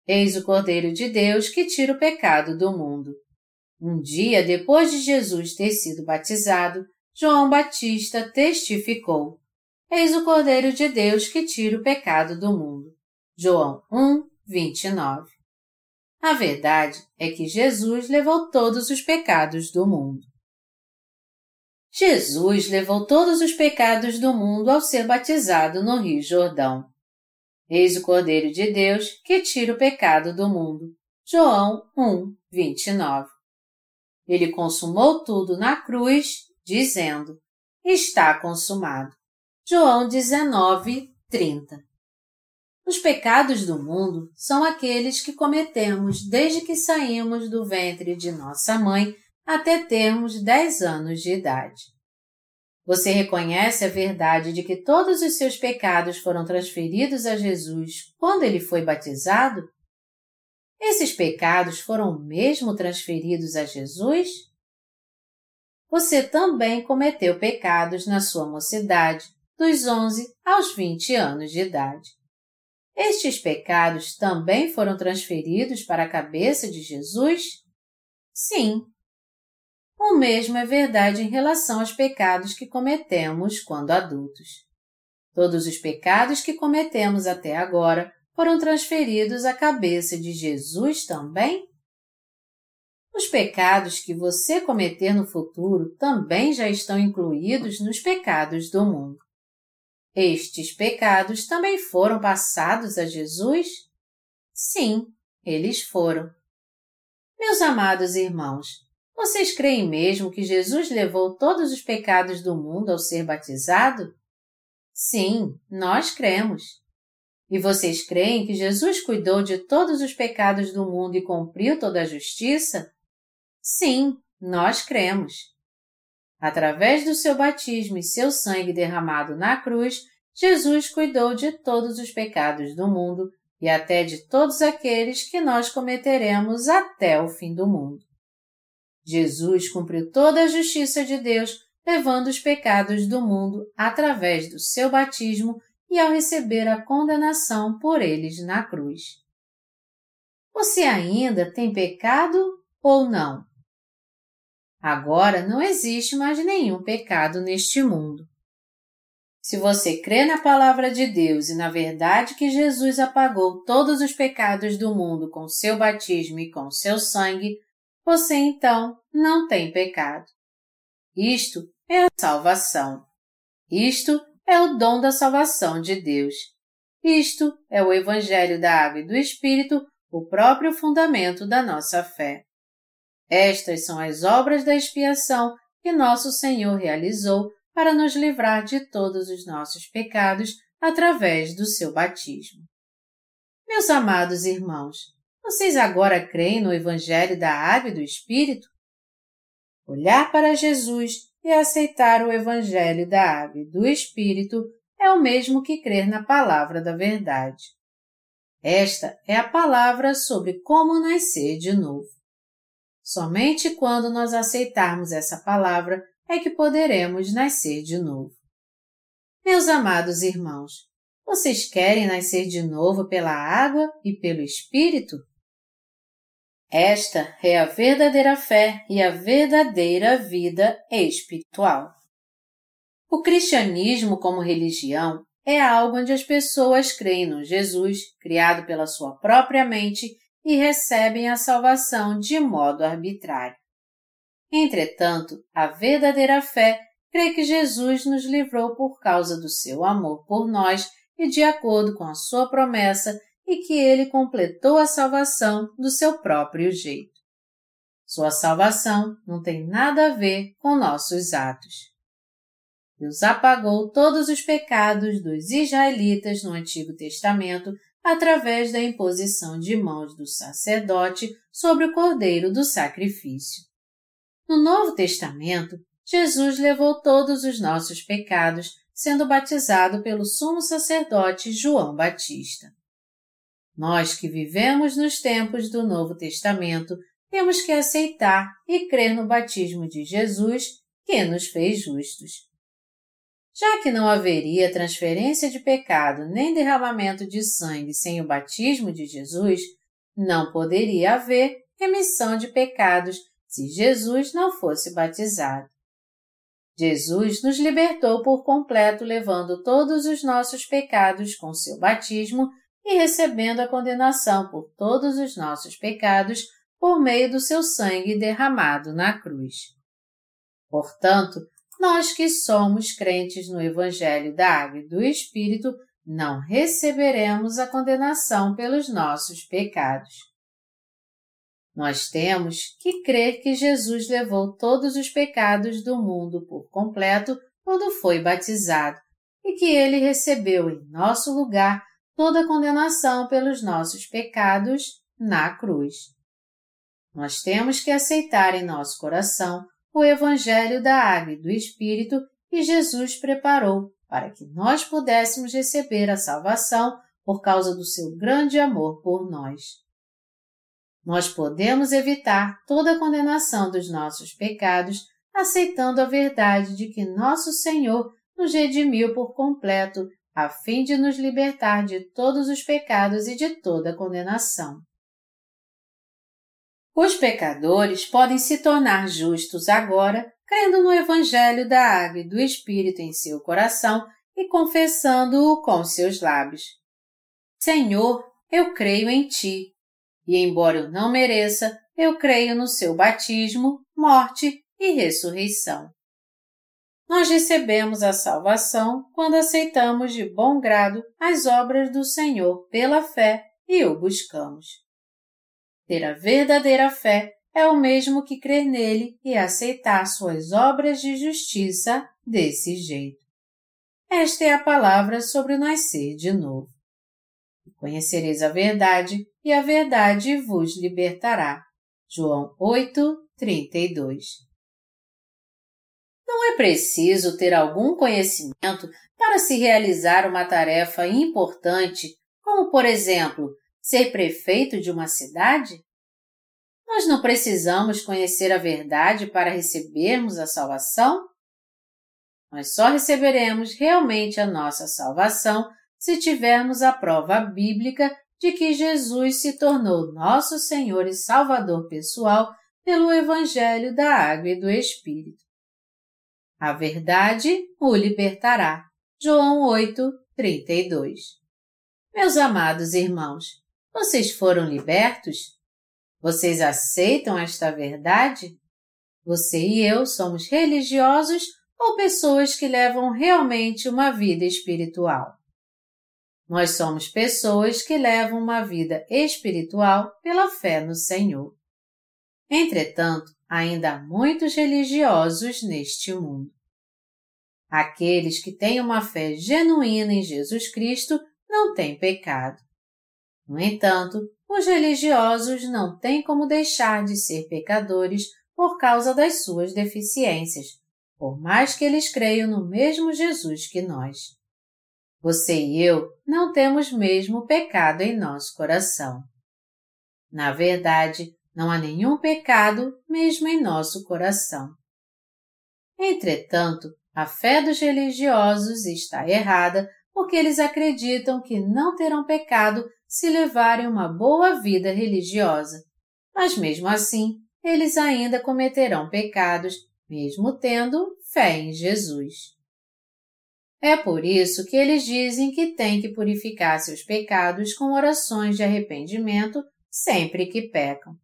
Eis o Cordeiro de Deus que tira o pecado do mundo. Um dia depois de Jesus ter sido batizado, João Batista testificou: Eis o Cordeiro de Deus que tira o pecado do mundo. João 1, 29. A verdade é que Jesus levou todos os pecados do mundo. Jesus levou todos os pecados do mundo ao ser batizado no Rio Jordão. Eis o Cordeiro de Deus que tira o pecado do mundo. João 1, 29. Ele consumou tudo na cruz, dizendo: Está consumado. João 19, 30. Os pecados do mundo são aqueles que cometemos desde que saímos do ventre de nossa mãe até termos 10 anos de idade. Você reconhece a verdade de que todos os seus pecados foram transferidos a Jesus quando ele foi batizado? Esses pecados foram mesmo transferidos a Jesus? Você também cometeu pecados na sua mocidade, dos 11 aos 20 anos de idade. Estes pecados também foram transferidos para a cabeça de Jesus? Sim. O mesmo é verdade em relação aos pecados que cometemos quando adultos. Todos os pecados que cometemos até agora foram transferidos à cabeça de Jesus também? Os pecados que você cometer no futuro também já estão incluídos nos pecados do mundo. Estes pecados também foram passados a Jesus? Sim, eles foram. Meus amados irmãos, vocês creem mesmo que Jesus levou todos os pecados do mundo ao ser batizado? Sim, nós cremos. E vocês creem que Jesus cuidou de todos os pecados do mundo e cumpriu toda a justiça? Sim, nós cremos. Através do seu batismo e seu sangue derramado na cruz, Jesus cuidou de todos os pecados do mundo e até de todos aqueles que nós cometeremos até o fim do mundo. Jesus cumpriu toda a justiça de Deus, levando os pecados do mundo através do seu batismo e ao receber a condenação por eles na cruz. Você ainda tem pecado ou não? Agora não existe mais nenhum pecado neste mundo. Se você crê na palavra de Deus e na verdade que Jesus apagou todos os pecados do mundo com seu batismo e com seu sangue, você então não tem pecado. Isto é a salvação. Isto é o dom da salvação de Deus. Isto é o Evangelho da Água e do Espírito, o próprio fundamento da nossa fé. Estas são as obras da expiação que nosso Senhor realizou para nos livrar de todos os nossos pecados através do seu batismo. Meus amados irmãos, vocês agora creem no Evangelho da Água e do Espírito? Olhar para Jesus e aceitar o Evangelho da Água e do Espírito é o mesmo que crer na palavra da verdade. Esta é a palavra sobre como nascer de novo. Somente quando nós aceitarmos essa palavra é que poderemos nascer de novo. Meus amados irmãos, vocês querem nascer de novo pela água e pelo Espírito? Esta é a verdadeira fé e a verdadeira vida espiritual. O cristianismo, como religião, é algo onde as pessoas creem no Jesus, criado pela sua própria mente, e recebem a salvação de modo arbitrário. Entretanto, a verdadeira fé crê que Jesus nos livrou por causa do seu amor por nós e de acordo com a sua promessa e que ele completou a salvação do seu próprio jeito. Sua salvação não tem nada a ver com nossos atos. Deus apagou todos os pecados dos israelitas no Antigo Testamento através da imposição de mãos do sacerdote sobre o cordeiro do sacrifício. No Novo Testamento, Jesus levou todos os nossos pecados, sendo batizado pelo sumo sacerdote João Batista. Nós que vivemos nos tempos do Novo Testamento temos que aceitar e crer no batismo de Jesus, que nos fez justos. Já que não haveria transferência de pecado nem derramamento de sangue sem o batismo de Jesus, não poderia haver remissão de pecados se Jesus não fosse batizado. Jesus nos libertou por completo, levando todos os nossos pecados com seu batismo e recebendo a condenação por todos os nossos pecados por meio do seu sangue derramado na cruz. Portanto, nós que somos crentes no Evangelho da Água e do Espírito, não receberemos a condenação pelos nossos pecados. Nós temos que crer que Jesus levou todos os pecados do mundo por completo quando foi batizado e que ele recebeu em nosso lugar toda condenação pelos nossos pecados na cruz. Nós temos que aceitar em nosso coração o Evangelho da Água e do Espírito que Jesus preparou para que nós pudéssemos receber a salvação por causa do seu grande amor por nós. Nós podemos evitar toda a condenação dos nossos pecados aceitando a verdade de que nosso Senhor nos redimiu por completo a fim de nos libertar de todos os pecados e de toda condenação. Os pecadores podem se tornar justos agora, crendo no Evangelho da Água e do Espírito em seu coração e confessando-o com seus lábios. Senhor, eu creio em Ti, e embora eu não mereça, eu creio no seu batismo, morte e ressurreição. Nós recebemos a salvação quando aceitamos de bom grado as obras do Senhor pela fé e o buscamos. Ter a verdadeira fé é o mesmo que crer nele e aceitar suas obras de justiça desse jeito. Esta é a palavra sobre nascer de novo. Conhecereis a verdade, e a verdade vos libertará. João 8, 32. Não é preciso ter algum conhecimento para se realizar uma tarefa importante, como, por exemplo, ser prefeito de uma cidade? Nós não precisamos conhecer a verdade para recebermos a salvação? Nós só receberemos realmente a nossa salvação se tivermos a prova bíblica de que Jesus se tornou nosso Senhor e Salvador pessoal pelo Evangelho da Água e do Espírito. A verdade o libertará. João 8, 32. Meus amados irmãos, vocês foram libertos? Vocês aceitam esta verdade? Você e eu somos religiosos ou pessoas que levam realmente uma vida espiritual? Nós somos pessoas que levam uma vida espiritual pela fé no Senhor. Entretanto, ainda há muitos religiosos neste mundo. Aqueles que têm uma fé genuína em Jesus Cristo não têm pecado. No entanto, os religiosos não têm como deixar de ser pecadores por causa das suas deficiências, por mais que eles creiam no mesmo Jesus que nós. Você e eu não temos mesmo pecado em nosso coração. Na verdade, não há nenhum pecado mesmo em nosso coração. Entretanto, a fé dos religiosos está errada porque eles acreditam que não terão pecado se levarem uma boa vida religiosa. Mas mesmo assim, eles ainda cometerão pecados, mesmo tendo fé em Jesus. É por isso que eles dizem que têm que purificar seus pecados com orações de arrependimento sempre que pecam.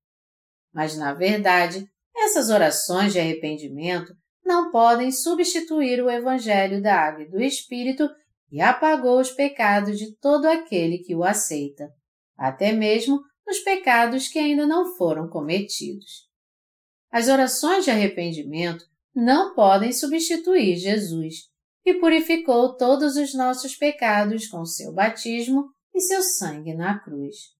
Mas, na verdade, essas orações de arrependimento não podem substituir o Evangelho da Água e do Espírito e apagou os pecados de todo aquele que o aceita, até mesmo os pecados que ainda não foram cometidos. As orações de arrependimento não podem substituir Jesus, que purificou todos os nossos pecados com seu batismo e seu sangue na cruz.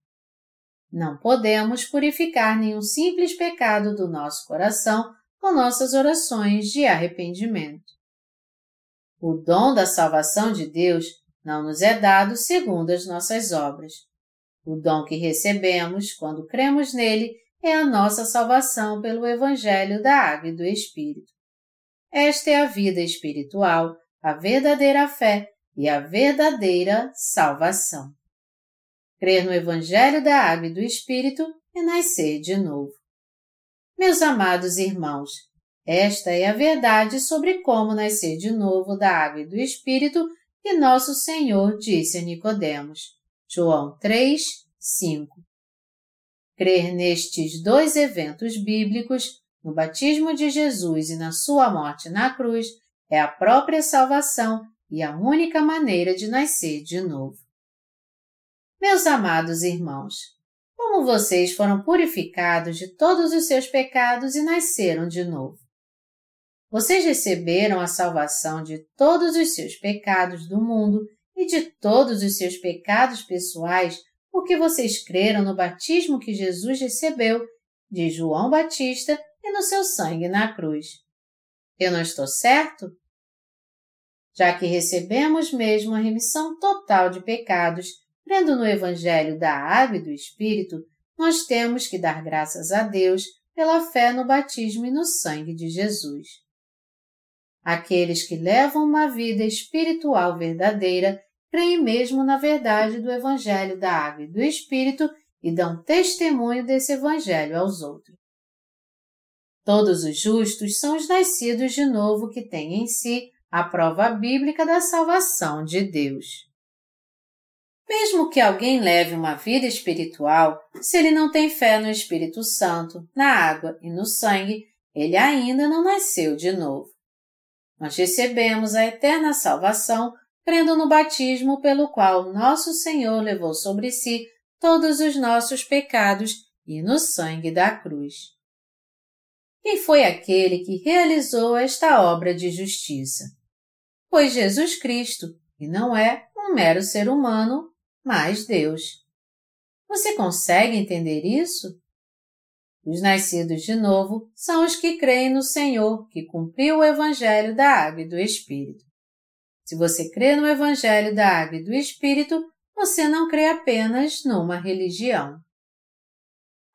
Não podemos purificar nenhum simples pecado do nosso coração com nossas orações de arrependimento. O dom da salvação de Deus não nos é dado segundo as nossas obras. O dom que recebemos quando cremos nele é a nossa salvação pelo Evangelho da Água e do Espírito. Esta é a vida espiritual, a verdadeira fé e a verdadeira salvação. Crer no Evangelho da Água e do Espírito é nascer de novo. Meus amados irmãos, esta é a verdade sobre como nascer de novo da água e do Espírito que nosso Senhor disse a Nicodemos. João 3, 5. Crer nestes dois eventos bíblicos, no batismo de Jesus e na sua morte na cruz, é a própria salvação e a única maneira de nascer de novo. Meus amados irmãos, como vocês foram purificados de todos os seus pecados e nasceram de novo? Vocês receberam a salvação de todos os seus pecados do mundo e de todos os seus pecados pessoais porque vocês creram no batismo que Jesus recebeu de João Batista e no seu sangue na cruz. Eu não estou certo? Já que recebemos mesmo a remissão total de pecados, crendo no Evangelho da Água e do Espírito, nós temos que dar graças a Deus pela fé no batismo e no sangue de Jesus. Aqueles que levam uma vida espiritual verdadeira creem mesmo na verdade do Evangelho da Água e do Espírito e dão testemunho desse Evangelho aos outros. Todos os justos são os nascidos de novo que têm em si a prova bíblica da salvação de Deus. Mesmo que alguém leve uma vida espiritual, se ele não tem fé no Espírito Santo, na água e no sangue, ele ainda não nasceu de novo. Nós recebemos a eterna salvação crendo no batismo pelo qual nosso Senhor levou sobre si todos os nossos pecados e no sangue da cruz. Quem foi aquele que realizou esta obra de justiça? Foi Jesus Cristo, e não é um mero ser humano, mas Deus. Você consegue entender isso? Os nascidos de novo são os que creem no Senhor, que cumpriu o Evangelho da Água e do Espírito. Se você crê no Evangelho da Água e do Espírito, você não crê apenas numa religião.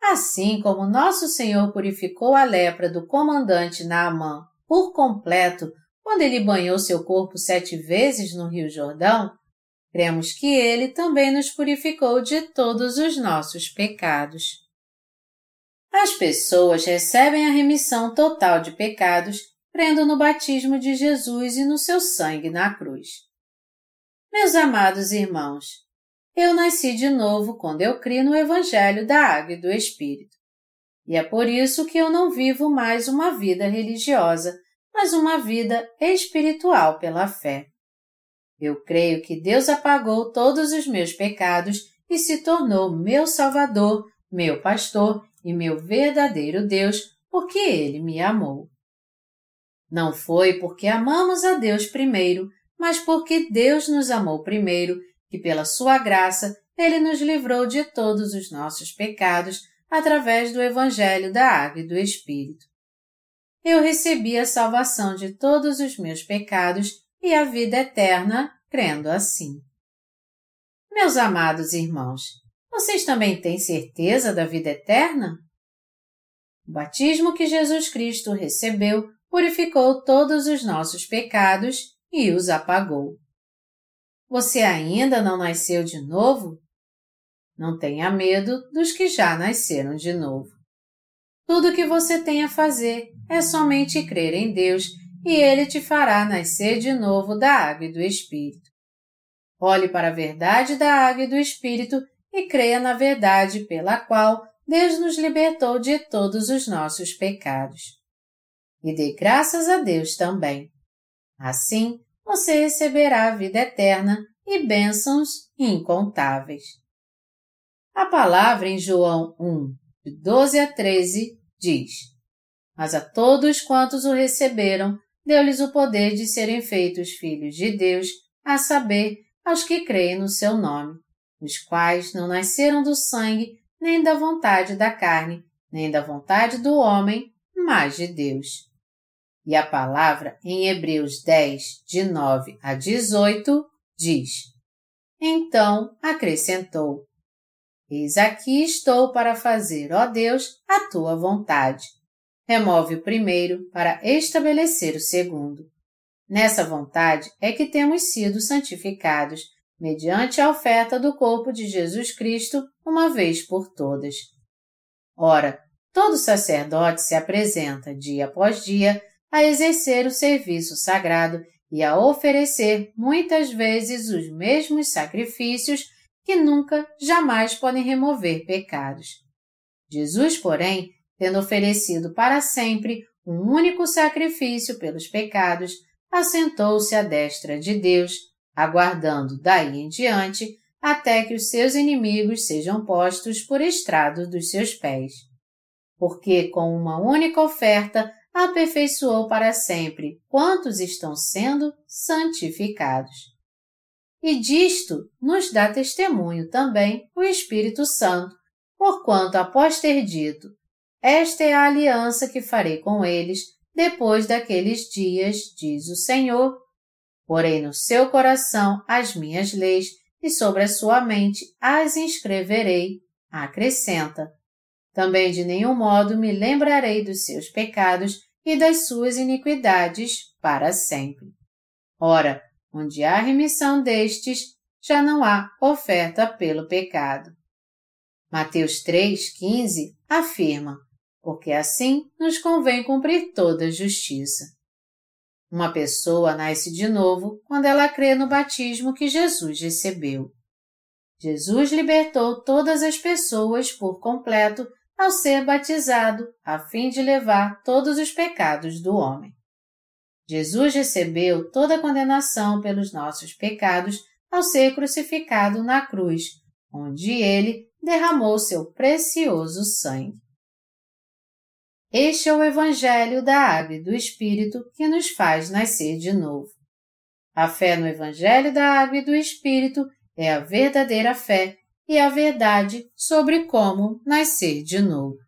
Assim como nosso Senhor purificou a lepra do comandante Naamã por completo quando ele banhou seu corpo sete vezes no Rio Jordão, cremos que ele também nos purificou de todos os nossos pecados. As pessoas recebem a remissão total de pecados crendo no batismo de Jesus e no seu sangue na cruz. Meus amados irmãos, eu nasci de novo quando eu criei no Evangelho da Água e do Espírito. E é por isso que eu não vivo mais uma vida religiosa, mas uma vida espiritual pela fé. Eu creio que Deus apagou todos os meus pecados e se tornou meu Salvador, meu pastor e meu verdadeiro Deus, porque Ele me amou. Não foi porque amamos a Deus primeiro, mas porque Deus nos amou primeiro que pela sua graça ele nos livrou de todos os nossos pecados através do Evangelho da Água e do Espírito. Eu recebi a salvação de todos os meus pecados e a vida eterna crendo assim. Meus amados irmãos, vocês também têm certeza da vida eterna? O batismo que Jesus Cristo recebeu purificou todos os nossos pecados e os apagou. Você ainda não nasceu de novo? Não tenha medo dos que já nasceram de novo. Tudo o que você tem a fazer é somente crer em Deus e Ele te fará nascer de novo da água e do Espírito. Olhe para a verdade da água e do Espírito e creia na verdade pela qual Deus nos libertou de todos os nossos pecados. E dê graças a Deus também. Assim, você receberá a vida eterna e bênçãos incontáveis. A palavra em João 1, de 12 a 13, diz: Mas a todos quantos o receberam, deu-lhes o poder de serem feitos filhos de Deus, a saber, aos que creem no seu nome, os quais não nasceram do sangue, nem da vontade da carne, nem da vontade do homem, mas de Deus. E a palavra em Hebreus 10, de 9 a 18, diz: Então acrescentou: Eis aqui estou para fazer, ó Deus, a tua vontade. Remove o primeiro para estabelecer o segundo. Nessa vontade é que temos sido santificados, mediante a oferta do corpo de Jesus Cristo, uma vez por todas. Ora, todo sacerdote se apresenta dia após dia a exercer o serviço sagrado e a oferecer muitas vezes os mesmos sacrifícios que nunca, jamais podem remover pecados. Jesus, porém, tendo oferecido para sempre um único sacrifício pelos pecados, assentou-se à destra de Deus, aguardando daí em diante até que os seus inimigos sejam postos por estrado dos seus pés. Porque com uma única oferta aperfeiçoou para sempre quantos estão sendo santificados. E disto nos dá testemunho também o Espírito Santo, porquanto após ter dito, esta é a aliança que farei com eles depois daqueles dias, diz o Senhor. Porém no seu coração as minhas leis e sobre a sua mente as inscreverei, acrescenta. Também de nenhum modo me lembrarei dos seus pecados e das suas iniquidades para sempre. Ora, onde há remissão destes, já não há oferta pelo pecado. Mateus 3,15 afirma, porque assim nos convém cumprir toda a justiça. Uma pessoa nasce de novo quando ela crê no batismo que Jesus recebeu. Jesus libertou todas as pessoas por completo ao ser batizado, a fim de levar todos os pecados do homem. Jesus recebeu toda a condenação pelos nossos pecados ao ser crucificado na cruz, onde ele derramou seu precioso sangue. Este é o Evangelho da Água e do Espírito que nos faz nascer de novo. A fé no Evangelho da Água e do Espírito é a verdadeira fé e a verdade sobre como nascer de novo.